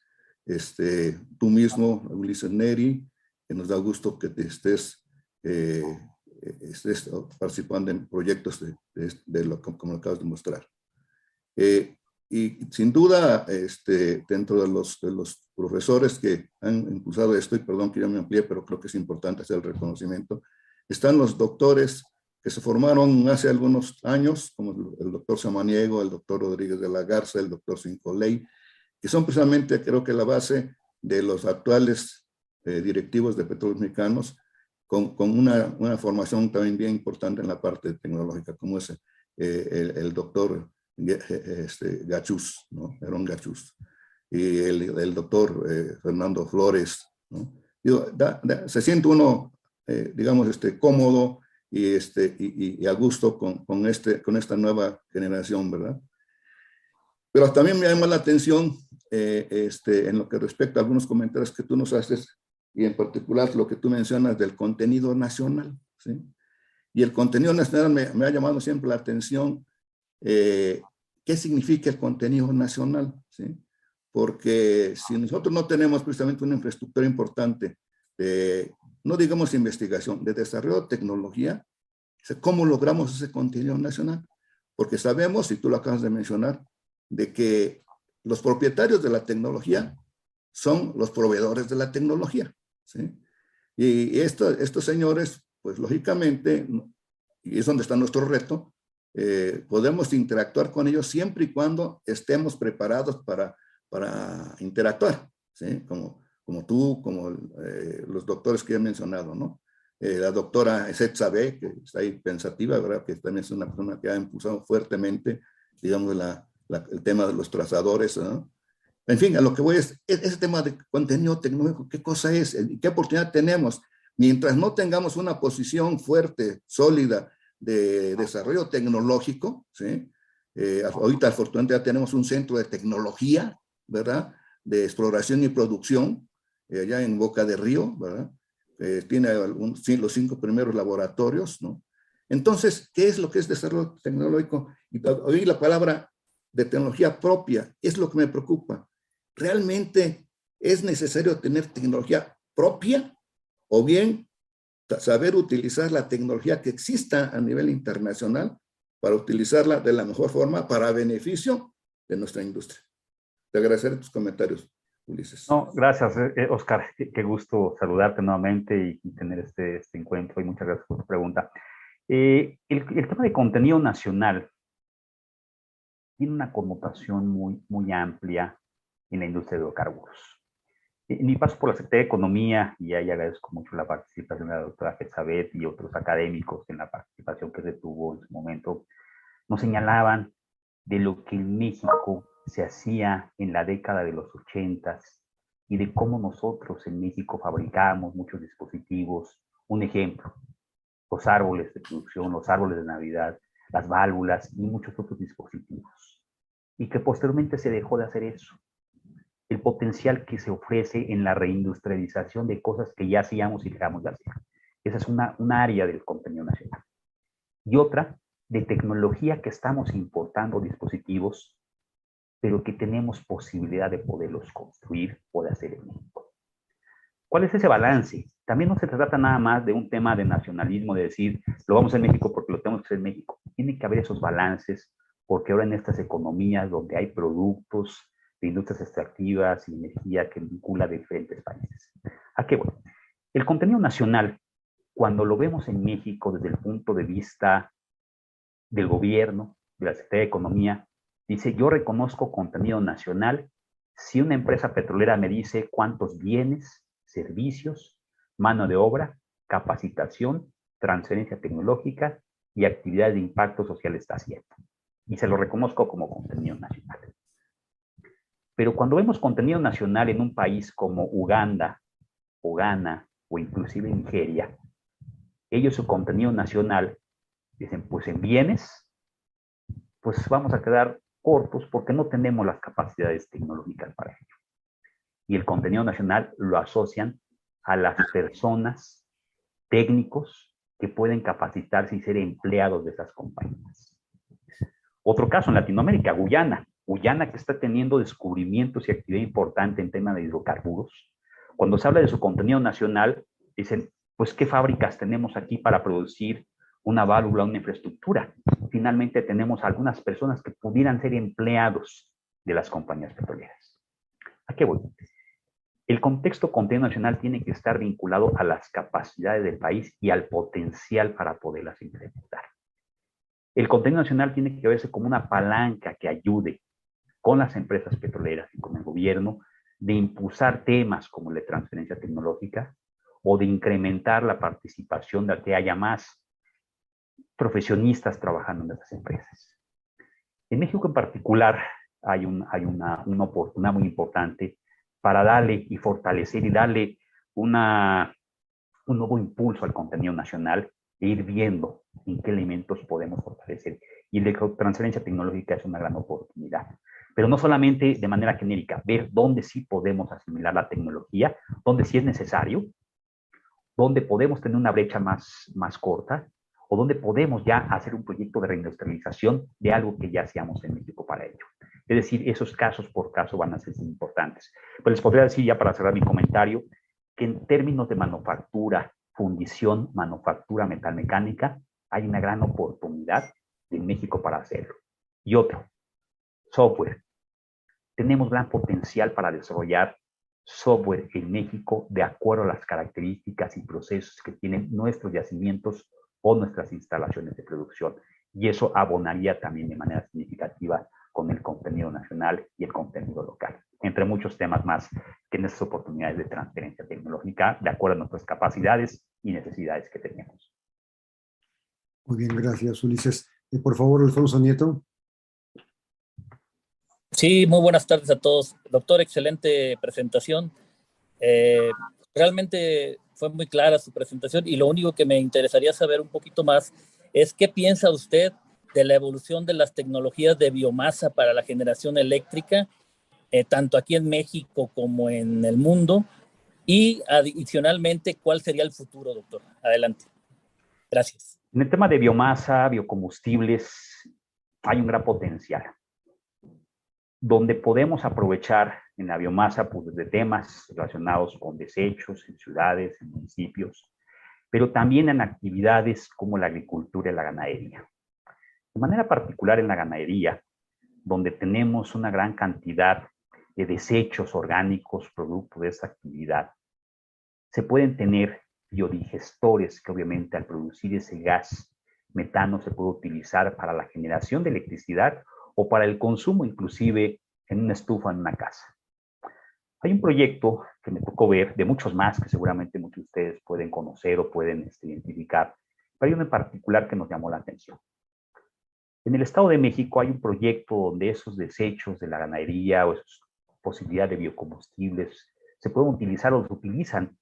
Este, tú mismo, Ulises Neri, que nos da gusto que te estés, eh, estés participando en proyectos de, lo como acabas de mostrar. Eh, y sin duda, este, dentro de los, de los profesores que han impulsado esto, y perdón que yo me amplié, pero creo que es importante hacer el reconocimiento, están los doctores que se formaron hace algunos años, como el doctor Samaniego, el doctor Rodríguez de la Garza, el doctor Ley, que son precisamente, creo que la base de los actuales eh, directivos de petróleos mexicanos, con, con una, una, formación también bien importante en la parte tecnológica, como es eh, el, el, doctor este, Gachus, ¿no? Gachus, y el, el doctor eh, Fernando Flores, ¿no? Digo, se siente uno, digamos, este, cómodo y, este, y, a gusto con, con, este, con esta nueva generación, ¿verdad? Pero también me llama la atención eh, este, en lo que respecta a algunos comentarios que tú nos haces y en particular lo que tú mencionas del contenido nacional, ¿sí? Y el contenido nacional me, me ha llamado siempre la atención. Eh, ¿Qué significa el contenido nacional? ¿sí? Porque si nosotros no tenemos precisamente una infraestructura importante de no digamos investigación, de desarrollo de tecnología, ¿cómo logramos ese contenido nacional? Porque sabemos, y tú lo acabas de mencionar, de que los propietarios de la tecnología son los proveedores de la tecnología. ¿sí? Y esto, estos señores, pues lógicamente, y es donde está nuestro reto, eh, podemos interactuar con ellos siempre y cuando estemos preparados para, para interactuar. ¿sí? Como, como tú, como eh, los doctores que he mencionado, ¿no? Eh, la doctora Eset Sabe, que está ahí pensativa, ¿verdad? Que también es una persona que ha impulsado fuertemente, digamos, la, el tema de los trazadores, ¿no? En fin, a lo que voy es, e-, ese tema de contenido tecnológico, ¿qué cosa es? ¿Qué oportunidad tenemos? Mientras no tengamos una posición fuerte, sólida de desarrollo tecnológico, ¿sí? Eh, ahorita afortunadamente ya tenemos un centro de tecnología, ¿verdad? De exploración y producción, eh, allá en Boca de Río, ¿verdad? Eh, tiene los cinco primeros laboratorios, ¿no? Entonces, ¿qué es lo que es desarrollo tecnológico? Y oí la palabra de tecnología propia, es lo que me preocupa. ¿Realmente es necesario tener tecnología propia o bien saber utilizar la tecnología que exista a nivel internacional para utilizarla de la mejor forma para beneficio de nuestra industria. Te agradeceré tus comentarios, Ulises. No, gracias, eh, eh, Oscar. Qué, gusto saludarte nuevamente y, tener este, este, encuentro y muchas gracias por tu pregunta. Eh, el, el, tema de contenido nacional tiene una connotación muy, muy amplia en la industria de hidrocarburos. En mi paso por la Secretaría de Economía, y ahí agradezco mucho la participación de la doctora Fezabet y otros académicos en la participación que se tuvo en su momento, nos señalaban de lo que en México se hacía en la década de los ochentas y de cómo nosotros en México fabricamos muchos dispositivos. Un ejemplo, los árboles de producción, los árboles de Navidad, las válvulas y muchos otros dispositivos. Y que posteriormente se dejó de hacer eso. El potencial que se ofrece en la reindustrialización de cosas que ya hacíamos y dejamos de hacer. Esa es una, un área del contenido nacional. Y otra, de tecnología que estamos importando dispositivos pero que tenemos posibilidad de poderlos construir o de hacer en México. ¿Cuál es ese balance? También no se trata nada más de un tema de nacionalismo, de decir, lo vamos a hacer en México porque lo tenemos que hacer en México. Tiene que haber esos balances, porque ahora en estas economías donde hay productos de industrias extractivas y energía que vincula diferentes países. ¿A qué bueno? El contenido nacional, cuando lo vemos en México desde el punto de vista del gobierno, de la Secretaría de Economía, Dice, yo reconozco contenido nacional si una empresa petrolera me dice cuántos bienes, servicios, mano de obra, capacitación, transferencia tecnológica y actividades de impacto social está haciendo. Y se lo reconozco como contenido nacional. Pero cuando vemos contenido nacional en un país como Uganda, o Ghana, o inclusive Nigeria, ellos su contenido nacional dicen, pues en bienes, pues vamos a quedar cortos porque no tenemos las capacidades tecnológicas para ello. Y el contenido nacional lo asocian a las personas técnicos que pueden capacitarse y ser empleados de esas compañías. Otro caso en Latinoamérica, Guyana. Guyana que está teniendo descubrimientos y actividad importante en tema de hidrocarburos. Cuando se habla de su contenido nacional, dicen, pues, ¿qué fábricas tenemos aquí para producir una válvula, una infraestructura. Finalmente tenemos algunas personas que pudieran ser empleados de las compañías petroleras. ¿A qué voy? El contexto contenido nacional tiene que estar vinculado a las capacidades del país y al potencial para poderlas implementar. El contenido nacional tiene que verse como una palanca que ayude con las empresas petroleras y con el gobierno de impulsar temas como la transferencia tecnológica o de incrementar la participación de que haya más profesionistas trabajando en esas empresas. En México en particular hay, un, hay una, una oportunidad muy importante para darle y fortalecer y darle un nuevo impulso al contenido nacional e ir viendo en qué elementos podemos fortalecer. Y la transferencia tecnológica es una gran oportunidad. Pero no solamente de manera genérica, ver dónde sí podemos asimilar la tecnología, dónde sí es necesario, dónde podemos tener una brecha más, más corta o donde podemos ya hacer un proyecto de reindustrialización de algo que ya hacíamos en México para ello. Es decir, esos casos por caso van a ser importantes. Pues les podría decir ya para cerrar mi comentario que en términos de manufactura, fundición, manufactura metalmecánica, hay una gran oportunidad en México para hacerlo. Y otro, software. Tenemos gran potencial para desarrollar software en México de acuerdo a las características y procesos que tienen nuestros yacimientos o nuestras instalaciones de producción. Y eso abonaría también de manera significativa con el contenido nacional y el contenido local, entre muchos temas más que en estas oportunidades de transferencia tecnológica, de acuerdo a nuestras capacidades y necesidades que tenemos. Muy bien, gracias, Ulises. Y por favor, Alfonso Nieto. Sí, muy buenas tardes a todos. Doctor, excelente presentación. Eh, realmente fue muy clara su presentación y lo único que me interesaría saber un poquito más es qué piensa usted de la evolución de las tecnologías de biomasa para la generación eléctrica, eh, tanto aquí en México como en el mundo, y adicionalmente, ¿cuál sería el futuro, doctor? Adelante. Gracias. En el tema de biomasa, biocombustibles, hay un gran potencial donde podemos aprovechar en la biomasa pues, desde temas relacionados con desechos en ciudades, en municipios, pero también en actividades como la agricultura y la ganadería. De manera particular en la ganadería, donde tenemos una gran cantidad de desechos orgánicos producto de esta actividad, se pueden tener biodigestores que obviamente al producir ese gas metano se puede utilizar para la generación de electricidad o para el consumo inclusive en una estufa en una casa. Hay un proyecto que me tocó ver, de muchos más que seguramente muchos de ustedes pueden conocer o pueden este, identificar, pero hay uno en particular que nos llamó la atención. En el Estado de México hay un proyecto donde esos desechos de la ganadería o esas posibilidades de biocombustibles se pueden utilizar o se utilizan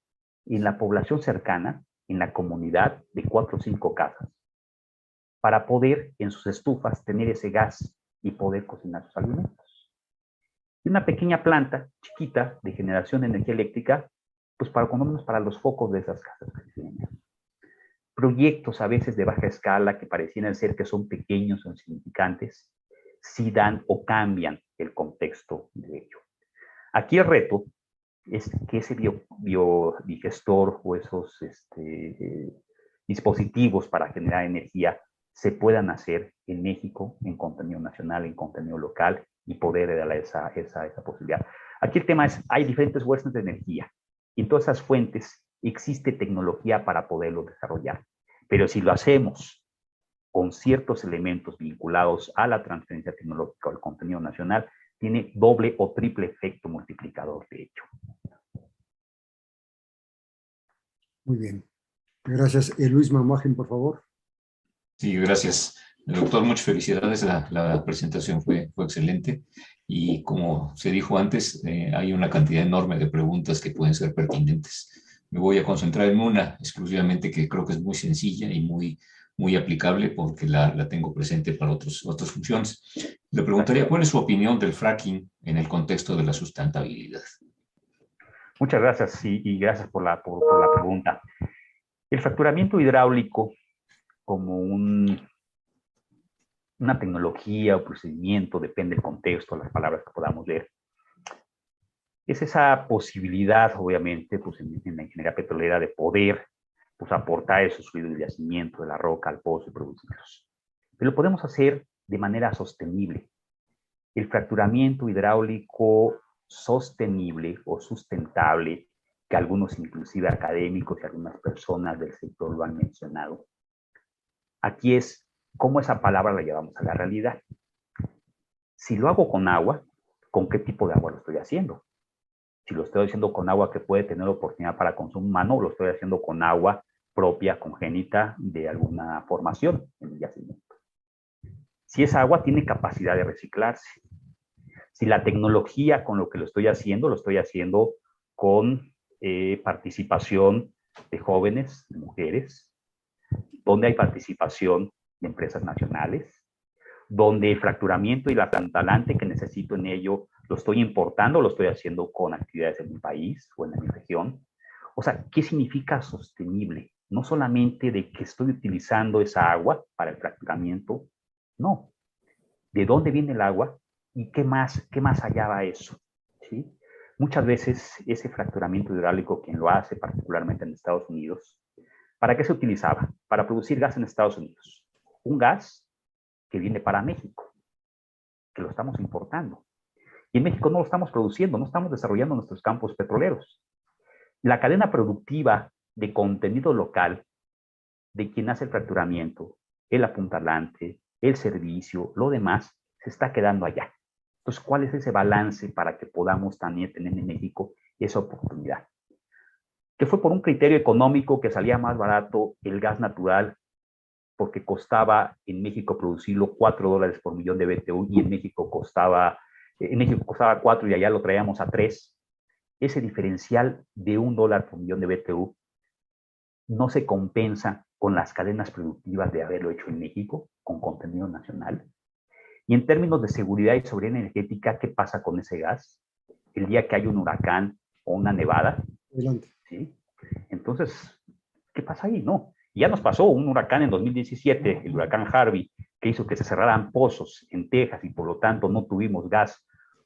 en la población cercana, en la comunidad de cuatro o cinco casas, para poder en sus estufas tener ese gas y poder cocinar sus alimentos. Y una pequeña planta chiquita de generación de energía eléctrica, pues para para los focos de esas casas Proyectos a veces de baja escala que parecieran ser que son pequeños o insignificantes, sí dan o cambian el contexto de ello. Aquí el reto es que ese biodigestor o esos este, dispositivos para generar energía se puedan hacer en México, en contenido nacional, en contenido local, y poder darle esa, esa, esa posibilidad. Aquí el tema es, hay diferentes fuentes de energía, y todas esas fuentes existe tecnología para poderlo desarrollar. Pero si lo hacemos con ciertos elementos vinculados a la transferencia tecnológica o al contenido nacional, tiene doble o triple efecto multiplicador, de hecho. Muy bien. Gracias. Eh, Luis Mamagen, por favor. Sí, gracias. Doctor, muchas felicidades. La, presentación fue, fue, excelente. Y como se dijo antes, eh, hay una cantidad enorme de preguntas que pueden ser pertinentes. Me voy a concentrar en una exclusivamente que creo que es muy sencilla y muy, muy aplicable porque la, la tengo presente para otros, otras funciones. Le preguntaría cuál es su opinión del fracking en el contexto de la sustentabilidad. Muchas gracias y, y gracias por la, por, la pregunta. El fracturamiento hidráulico como un, una tecnología o procedimiento, depende del contexto, las palabras que podamos leer. Es esa posibilidad, obviamente, pues en, la ingeniería petrolera de poder pues, aportar esos fluidos de yacimiento de la roca al pozo y producirlos. Pero lo podemos hacer de manera sostenible. El fracturamiento hidráulico sostenible o sustentable, que algunos inclusive académicos y algunas personas del sector lo han mencionado, Aquí es cómo esa palabra la llevamos a la realidad. Si lo hago con agua, ¿con qué tipo de agua lo estoy haciendo? Si lo estoy haciendo con agua que puede tener oportunidad para consumo humano, lo estoy haciendo con agua propia, congénita de alguna formación en el yacimiento. Si esa agua tiene capacidad de reciclarse. Si la tecnología con lo que lo estoy haciendo, lo estoy haciendo con eh, participación de jóvenes, de mujeres, donde hay participación de empresas nacionales, donde el fracturamiento y la tantalante que necesito en ello lo estoy importando, lo estoy haciendo con actividades en mi país o en mi región. O sea, ¿qué significa sostenible? No solamente de que estoy utilizando esa agua para el fracturamiento, no. ¿De dónde viene el agua? ¿Y qué más, qué más allá va eso? ¿Sí? Muchas veces ese fracturamiento hidráulico, quien lo hace, particularmente en Estados Unidos, ¿Para qué se utilizaba? Para producir gas en Estados Unidos. Un gas que viene para México, que lo estamos importando. Y en México no lo estamos produciendo, no estamos desarrollando nuestros campos petroleros. La cadena productiva de contenido local de quien hace el fracturamiento, el apuntalante, el servicio, lo demás, se está quedando allá. Entonces, ¿cuál es ese balance para que podamos también tener en México esa oportunidad? que fue por un criterio económico que salía más barato el gas natural porque costaba en México producirlo 4 dólares por millón de BTU y en México costaba, en México costaba 4 y allá lo traíamos a 3. Ese diferencial de un dólar por millón de BTU no se compensa con las cadenas productivas de haberlo hecho en México con contenido nacional. Y en términos de seguridad y soberanía energética, ¿qué pasa con ese gas? El día que hay un huracán o una nevada, Adelante. ¿sí? Entonces, ¿qué pasa ahí? No. Ya nos pasó un huracán en 2017, el huracán Harvey, que hizo que se cerraran pozos en Texas y por lo tanto no tuvimos gas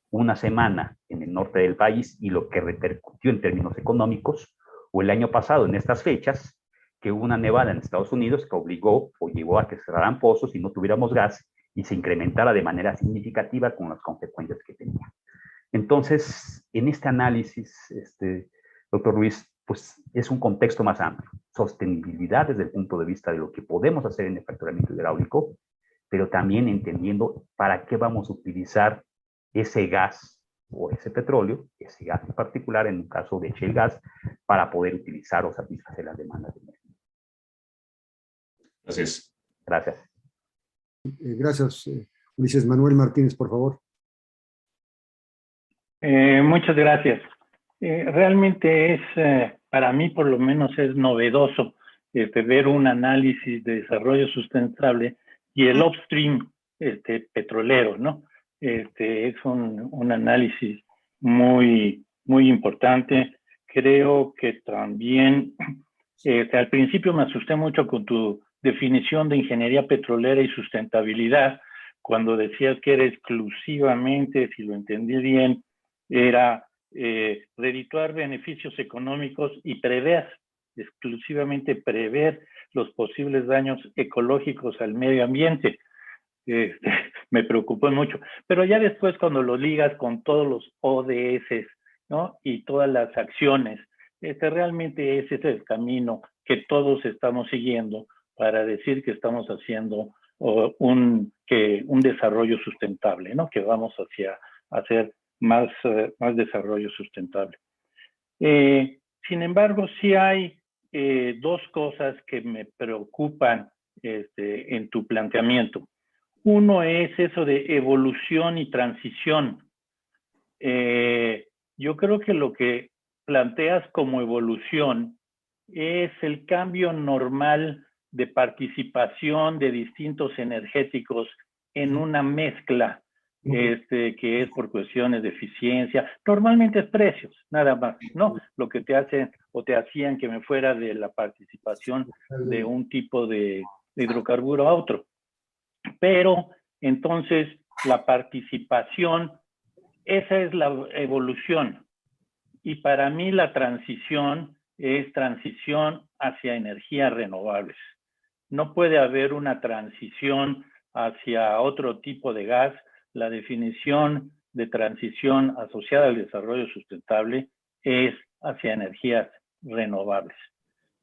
una semana en el norte del país y lo que repercutió en términos económicos, o el año pasado en estas fechas, que hubo una nevada en Estados Unidos que obligó o llevó a que cerraran pozos y no tuviéramos gas y se incrementara de manera significativa con las consecuencias que tenía. Entonces, en este análisis, este, doctor Ruiz, pues es un contexto más amplio. Sostenibilidad desde el punto de vista de lo que podemos hacer en el fracturamiento hidráulico, pero también entendiendo para qué vamos a utilizar ese gas o ese petróleo, ese gas en particular, en un caso de shale gas, para poder utilizar o satisfacer las demandas de energía. Gracias. Gracias. Eh, gracias, eh, Ulises Manuel Martínez, por favor. Eh, muchas gracias. Eh, realmente es, eh, para mí por lo menos es novedoso este, ver un análisis de desarrollo sustentable y el upstream este, petrolero, ¿no? Este, es un, un análisis muy, muy importante. Creo que también, este, al principio me asusté mucho con tu definición de ingeniería petrolera y sustentabilidad, cuando decías que era exclusivamente, si lo entendí bien, era eh, redituar beneficios económicos y prever, exclusivamente prever los posibles daños ecológicos al medio ambiente. Eh, me preocupó mucho. Pero ya después cuando lo ligas con todos los ODS, ¿no? Y todas las acciones, este, realmente ese es el camino que todos estamos siguiendo para decir que estamos haciendo un, que, un desarrollo sustentable. Que vamos hacia hacer más, eh, más desarrollo sustentable. Eh, sin embargo, sí hay eh, dos cosas que me preocupan este, en tu planteamiento. Uno es eso de evolución y transición. yo creo que lo que planteas como evolución es el cambio normal de participación de distintos energéticos en una mezcla este, que es por cuestiones de eficiencia, normalmente es precios, nada más, ¿no? Lo que te hacen o te hacían que me fuera de la participación de un tipo de, hidrocarburo a otro. Pero entonces la participación, esa es la evolución. Y para mí la transición es transición hacia energías renovables. No puede haber una transición hacia otro tipo de gas la definición de transición asociada al desarrollo sustentable es hacia energías renovables.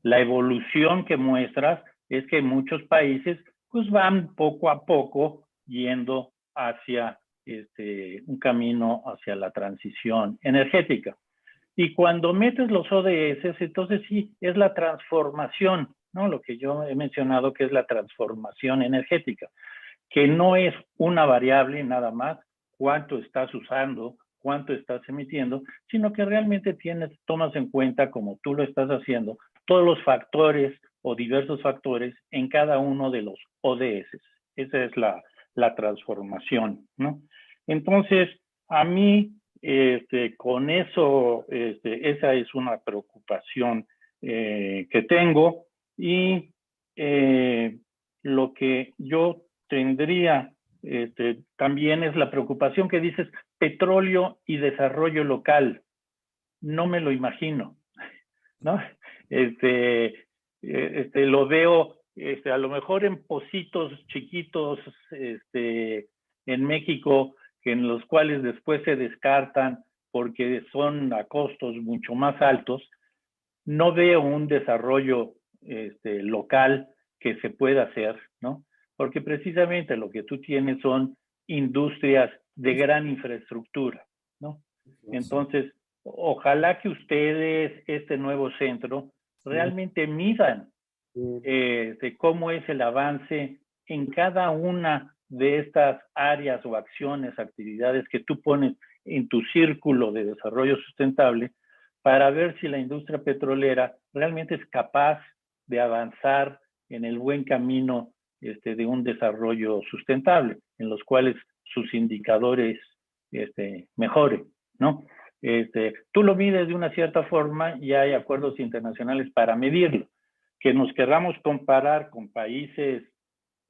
La evolución que muestras es que muchos países pues van poco a poco yendo hacia este, un camino hacia la transición energética. Y cuando metes los ODS, entonces sí, es la transformación, ¿no? Lo que yo he mencionado que es la transformación energética que no es una variable nada más, cuánto estás usando, cuánto estás emitiendo, sino que realmente tienes, tomas en cuenta, como tú lo estás haciendo, todos los factores o diversos factores en cada uno de los ODS. Esa es la, transformación, ¿no? Entonces, a mí, este, con eso, este, esa es una preocupación eh, que tengo y eh, lo que yo tendría este, también es la preocupación que dices petróleo y desarrollo local. No me lo imagino, ¿no? Este, eh, este, lo veo este, a lo mejor en pocitos chiquitos este, en México, en los cuales después se descartan porque son a costos mucho más altos. No veo un desarrollo este, local que se pueda hacer. Porque precisamente lo que tú tienes son industrias de gran infraestructura, ¿no? Entonces, ojalá que ustedes, este nuevo centro, realmente midan eh, de cómo es el avance en cada una de estas áreas o acciones, actividades que tú pones en tu círculo de desarrollo sustentable para ver si la industria petrolera realmente es capaz de avanzar en el buen camino este, de un desarrollo sustentable, en los cuales sus indicadores este, mejoren, ¿no? Este, tú lo mides de una cierta forma y hay acuerdos internacionales para medirlo. Que nos queramos comparar con países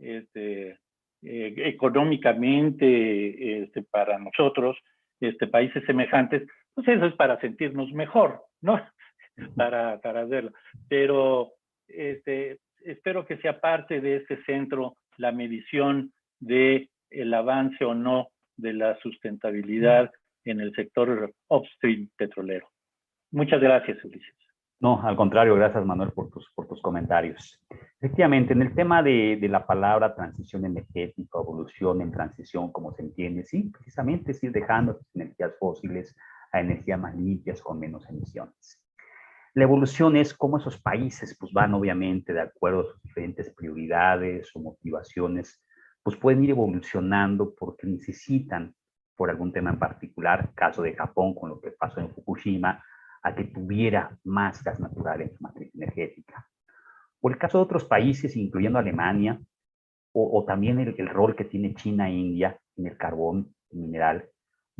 este, eh, económicamente este, para nosotros, este, países semejantes, pues eso es para sentirnos mejor, ¿no? Para, para hacerlo. Pero este, espero que sea parte de este centro la medición de el avance o no de la sustentabilidad en el sector upstream petrolero. Muchas gracias, Ulises. No, al contrario, gracias Manuel por tus, por tus comentarios. Efectivamente, en el tema de, de, la palabra transición energética, evolución en transición, como se entiende, sí, precisamente es ir dejando energías fósiles a energías más limpias con menos emisiones. La evolución es cómo esos países pues, van obviamente de acuerdo a sus diferentes prioridades o motivaciones, pues pueden ir evolucionando porque necesitan por algún tema en particular, caso de Japón con lo que pasó en Fukushima, a que tuviera más gas natural en su matriz energética. O el caso de otros países, incluyendo Alemania, o, también el, rol que tiene China e India en el carbón mineral,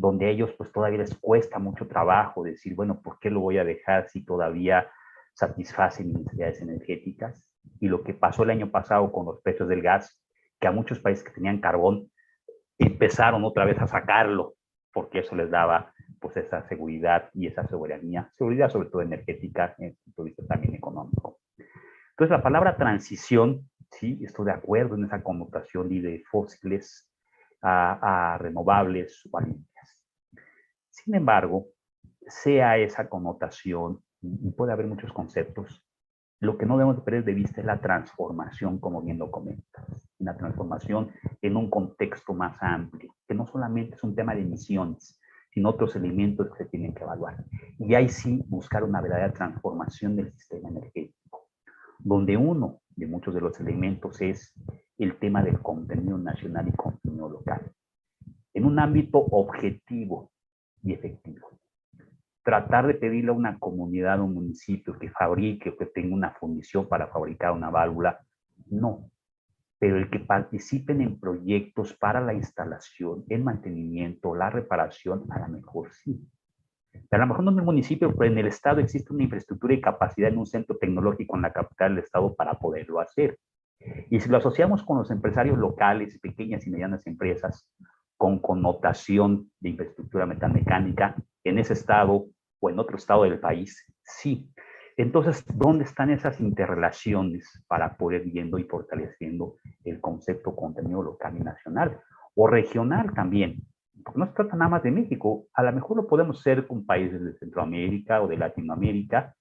donde ellos pues todavía les cuesta mucho trabajo decir, bueno, ¿por qué lo voy a dejar si todavía satisface mis necesidades energéticas? Y lo que pasó el año pasado con los precios del gas, que a muchos países que tenían carbón empezaron otra vez a sacarlo, porque eso les daba pues esa seguridad y esa soberanía, seguridad sobre todo energética, en el punto de vista también económico. Entonces la palabra transición, sí, estoy de acuerdo en esa connotación de fósiles a, a renovables o a limpias. Sin embargo, sea esa connotación, puede haber muchos conceptos, lo que no debemos perder de vista es la transformación, como bien lo comentas, una transformación en un contexto más amplio, que no solamente es un tema de emisiones, sino otros elementos que se tienen que evaluar. Y ahí sí buscar una verdadera transformación del sistema energético, donde uno de muchos de los elementos es el tema del contenido nacional y contenido local, en un ámbito objetivo y efectivo tratar de pedirle a una comunidad o un municipio que fabrique o que tenga una fundición para fabricar una válvula, no. Pero el que participen en proyectos para la instalación, el mantenimiento, la reparación, a lo mejor sí. A lo mejor no en el municipio, pero en el Estado existe una infraestructura y capacidad en un centro tecnológico en la capital del Estado para poderlo hacer. Y si lo asociamos con los empresarios locales, pequeñas y medianas empresas, con connotación de infraestructura metalmecánica en ese estado o en otro estado del país, sí. Entonces, ¿dónde están esas interrelaciones para poder viendo y fortaleciendo el concepto contenido local y nacional? O regional también, porque no se trata nada más de México, a lo mejor lo podemos hacer con países de Centroamérica o de Latinoamérica,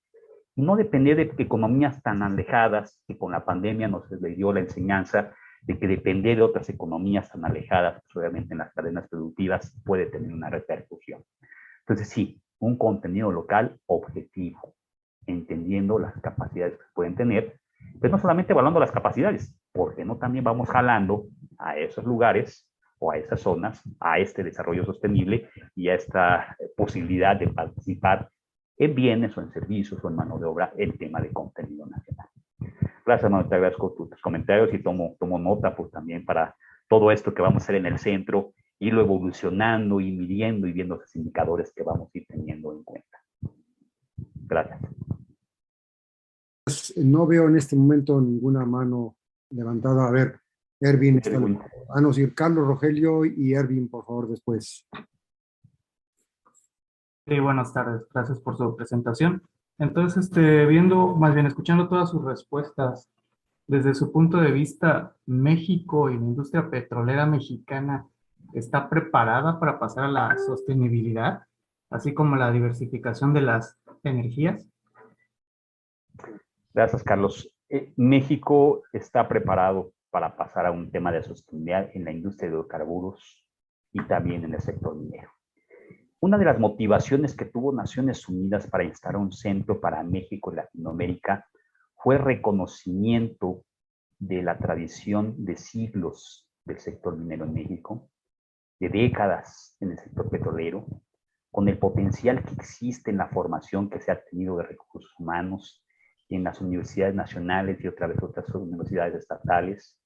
y no depender de economías tan alejadas que con la pandemia nos le dio la enseñanza de que depender de otras economías tan alejadas, pues obviamente en las cadenas productivas, puede tener una repercusión. Entonces, sí, un contenido local objetivo, entendiendo las capacidades que pueden tener, pero no solamente evaluando las capacidades, porque no también vamos jalando a esos lugares o a esas zonas, a este desarrollo sostenible y a esta posibilidad de participar en bienes o en servicios o en mano de obra el tema de contenido nacional. Gracias, Manuel, te agradezco tus comentarios y tomo, tomo nota pues también para todo esto que vamos a hacer en el centro, irlo evolucionando y midiendo y viendo esos indicadores que vamos a ir teniendo en cuenta. Gracias. No veo en este momento ninguna mano levantada. A ver, Ervin, está, a no decir Carlos, Rogelio y Ervin, por favor, después. Sí, buenas tardes. Gracias por su presentación. Entonces, este, viendo, más bien escuchando todas sus respuestas, desde su punto de vista, México y la industria petrolera mexicana está preparada para pasar a la sostenibilidad, así como la diversificación de las energías. Gracias, Carlos. Eh, México está preparado para pasar a un tema de sostenibilidad en la industria de hidrocarburos y también en el sector minero. Una de las motivaciones que tuvo Naciones Unidas para instalar un centro para México y Latinoamérica fue reconocimiento de la tradición de siglos del sector minero en México, de décadas en el sector petrolero, con el potencial que existe en la formación que se ha tenido de recursos humanos en las universidades nacionales y otra otras universidades estatales,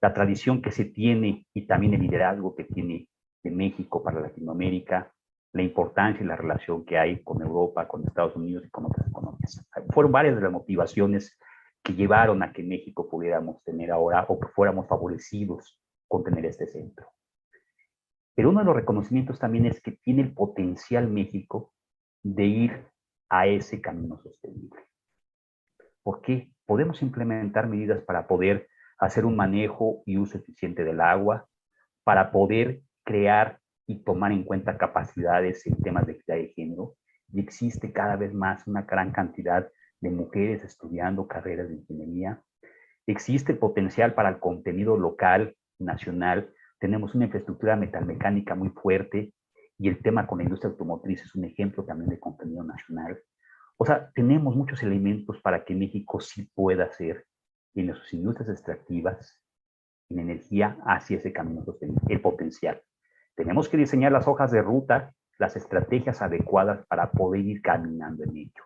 la tradición que se tiene y también el liderazgo que tiene de México para Latinoamérica, la importancia y la relación que hay con Europa, con Estados Unidos y con otras economías. Fueron varias de las motivaciones que llevaron a que México pudiéramos tener ahora o que fuéramos favorecidos con tener este centro. Pero uno de los reconocimientos también es que tiene el potencial México de ir a ese camino sostenible. ¿Por qué? podemos implementar medidas para poder hacer un manejo y uso eficiente del agua, para poder crear y tomar en cuenta capacidades en temas de equidad de género. Y existe cada vez más una gran cantidad de mujeres estudiando carreras de ingeniería. Existe potencial para el contenido local, nacional. Tenemos una infraestructura metalmecánica muy fuerte y el tema con la industria automotriz es un ejemplo también de contenido nacional. O sea, tenemos muchos elementos para que México sí pueda ser en sus industrias extractivas, en energía, hacia ese camino el potencial. Tenemos que diseñar las hojas de ruta, las estrategias adecuadas para poder ir caminando en ello.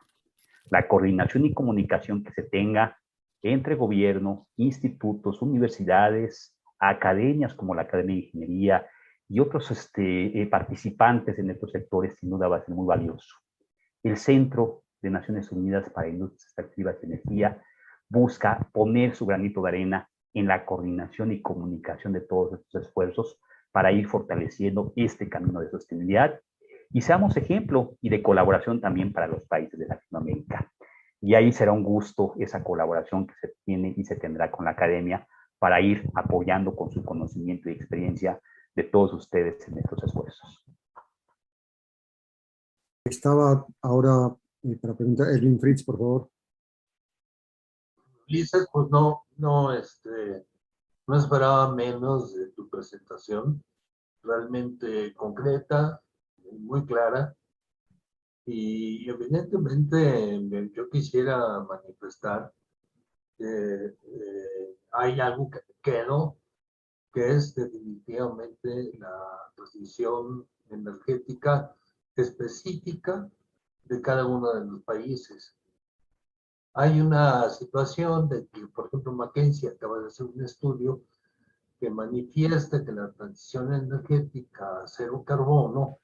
La coordinación y comunicación que se tenga entre gobierno, institutos, universidades, academias como la Academia de Ingeniería y otros este, eh, participantes en estos sectores, sin duda va a ser muy valioso. El Centro de Naciones Unidas para Industrias Extractivas de Energía busca poner su granito de arena en la coordinación y comunicación de todos estos esfuerzos para ir fortaleciendo este camino de sostenibilidad y seamos ejemplo y de colaboración también para los países de Latinoamérica. Y ahí será un gusto esa colaboración que se tiene y se tendrá con la academia para ir apoyando con su conocimiento y experiencia de todos ustedes en estos esfuerzos. Estaba ahora eh, para preguntar, Edwin Fritz, por favor. Lisa, pues no, no, este, no esperaba menos de tu presentación, realmente concreta, muy clara, y evidentemente yo quisiera manifestar que eh, hay algo que quedó que es definitivamente la posición energética específica de cada uno de los países. Hay una situación de que, por ejemplo, McKinsey acaba de hacer un estudio que manifiesta que la transición energética a cero carbono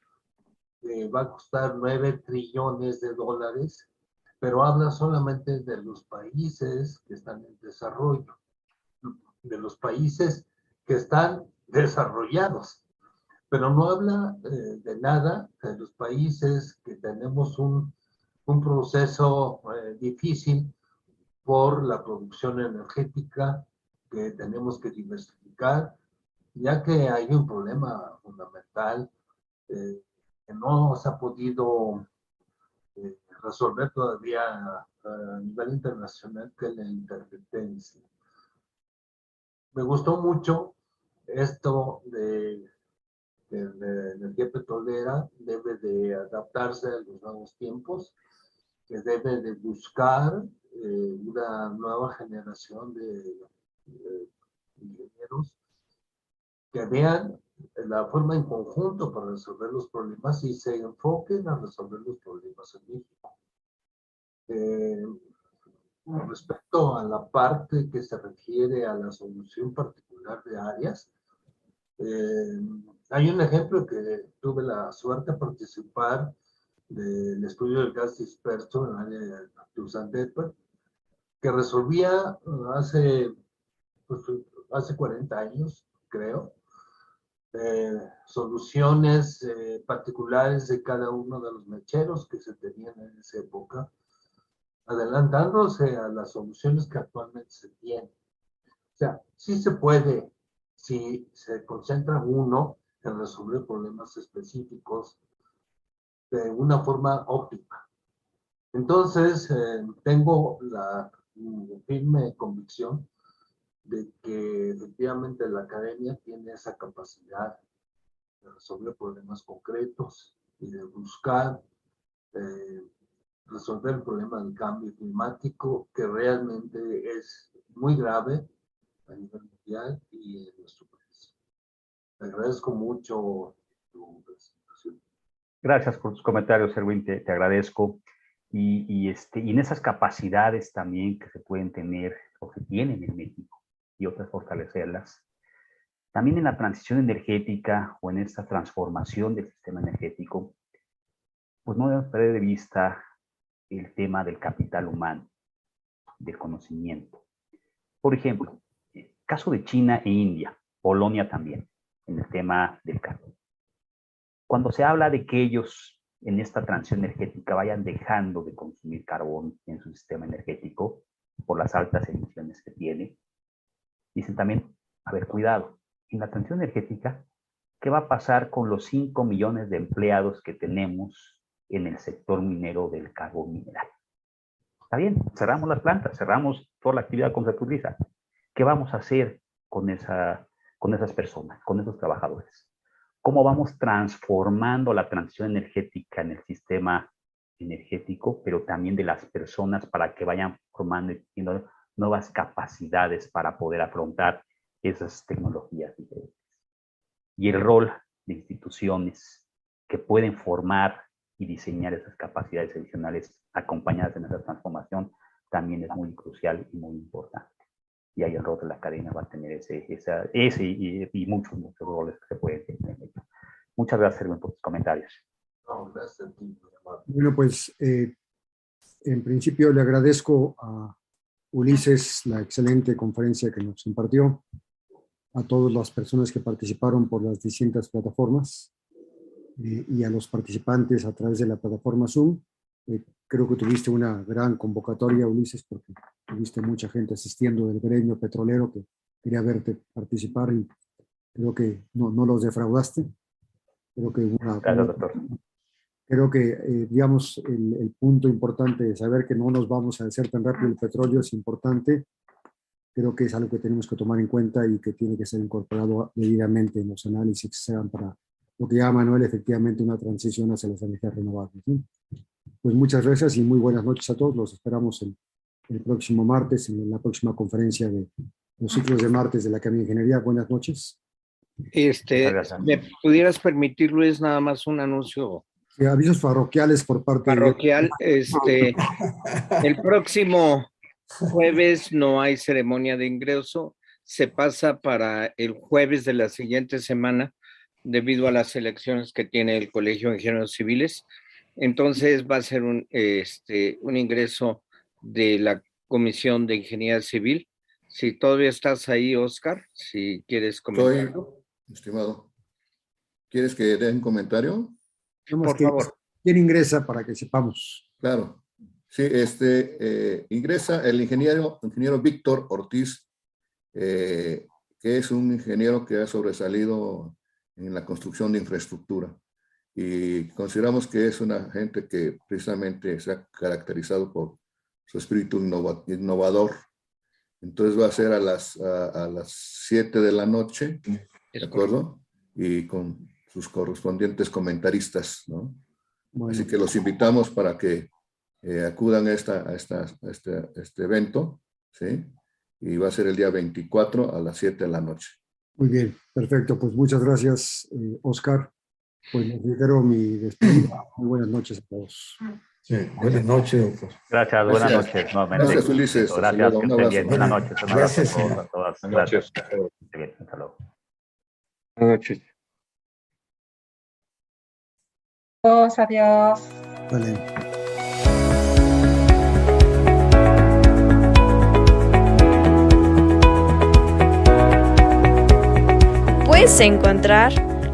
eh, va a costar 9 trillones de dólares, pero habla solamente de los países que están en desarrollo, de los países que están desarrollados, pero no habla eh, de nada de los países que tenemos un, un proceso eh, difícil por la producción energética que tenemos que diversificar, ya que hay un problema fundamental eh, que no se ha podido resolver todavía a, nivel internacional, que es la intermitencia. Me gustó mucho esto de, de, energía petrolera debe de adaptarse a los nuevos tiempos, que debe de buscar eh, una nueva generación de, ingenieros que vean la forma en conjunto para resolver los problemas y se enfoquen a resolver los problemas en México. Eh, respecto a la parte que se refiere a la solución particular de áreas, eh, hay un ejemplo que tuve la suerte de participar del estudio del gas disperso en el área de Tucson que resolvía hace, pues, hace 40 años, creo, eh, soluciones eh, particulares de cada uno de los mecheros que se tenían en esa época, adelantándose a las soluciones que actualmente se tienen. O sea, sí se puede si se concentra uno en resolver problemas específicos de una forma óptima. Entonces, eh, tengo la firme convicción de que efectivamente la academia tiene esa capacidad de resolver problemas concretos y de buscar eh, resolver el problema del cambio climático, que realmente es muy grave a nivel mundial y en nuestro país. Te agradezco mucho tu presentación. Gracias por tus comentarios, Erwin, te, te agradezco. Y, y, este, y en esas capacidades también que se pueden tener o que tienen en México y otras fortalecerlas. También en la transición energética o en esta transformación del sistema energético, pues no debemos perder de vista el tema del capital humano, del conocimiento. Por ejemplo, caso de China e India, Polonia también, en el tema del carbón. Cuando se habla de que ellos en esta transición energética vayan dejando de consumir carbón en su sistema energético, por las altas emisiones que tiene. Dicen también, a ver, cuidado, en la transición energética, ¿qué va a pasar con los 5 millones de empleados que tenemos en el sector minero del carbón mineral? Está bien, cerramos las plantas, cerramos toda la actividad utiliza. ¿Qué vamos a hacer con, esa, con esas personas, con esos trabajadores? ¿Cómo vamos transformando la transición energética en el sistema energético, pero también de las personas para que vayan formando y teniendo nuevas capacidades para poder afrontar esas tecnologías diferentes? Y el rol de instituciones que pueden formar y diseñar esas capacidades adicionales acompañadas en esa transformación también es muy crucial y muy importante. Y ahí el rol de la academia va a tener ese, ese y, muchos, muchos roles que se pueden tener. Muchas gracias, por tus comentarios. Bueno, pues eh, en principio le agradezco a Ulises la excelente conferencia que nos impartió, a todas las personas que participaron por las distintas plataformas eh, y a los participantes a través de la plataforma Zoom. Eh, creo que tuviste una gran convocatoria, Ulises, porque tuviste mucha gente asistiendo del gremio petrolero que quería verte participar y creo que no, no los defraudaste. Creo que una, creo que, eh, digamos, el, el, punto importante de saber que no nos vamos a hacer tan rápido el petróleo es importante. Creo que es algo que tenemos que tomar en cuenta y que tiene que ser incorporado debidamente en los análisis que sean para lo que llama Manuel efectivamente una transición hacia las energías renovables. Pues muchas gracias y muy buenas noches a todos. Los esperamos el, el próximo martes en la próxima conferencia de los ciclos de martes de la Academia de Ingeniería. Buenas noches. Este, ¿Me pudieras permitir, Luis, nada más un anuncio? Sí, avisos parroquiales por parte Parroquial, este, el próximo jueves no hay ceremonia de ingreso, se pasa para el jueves de la siguiente semana debido a las elecciones que tiene el Colegio de Ingenieros Civiles. Entonces va a ser un, este, un ingreso de la Comisión de Ingeniería Civil. Si todavía estás ahí, Oscar, si quieres comentarlo. estimado. ¿Quieres que dé un comentario? Por favor. ¿Quién ingresa para que sepamos? Claro. Sí, este, eh, ingresa el ingeniero, ingeniero Víctor Ortiz, eh, que es un ingeniero que ha sobresalido en la construcción de infraestructura. Y consideramos que es una gente que precisamente se ha caracterizado por su espíritu innovador. Entonces va a ser a las, a, las 7 de la noche, ¿de acuerdo? Y con sus correspondientes comentaristas, ¿no? Así que los invitamos para que eh, acudan a, esta, a, esta, este, este, evento, ¿sí? Y va a ser el día 24 a las 7 de la noche. Muy bien, perfecto. Pues muchas gracias, eh, Oscar. Pues les reitero mi despedida. Muy buenas noches a todos. Sí, buenas noches, doctor. Gracias, buenas noches. Gracias, Ulises. Gracias, que estén bien. Buenas noches. Gracias. A todas. Gracias. Hasta luego. Buenas noches. Adiós. Vale. Puedes encontrar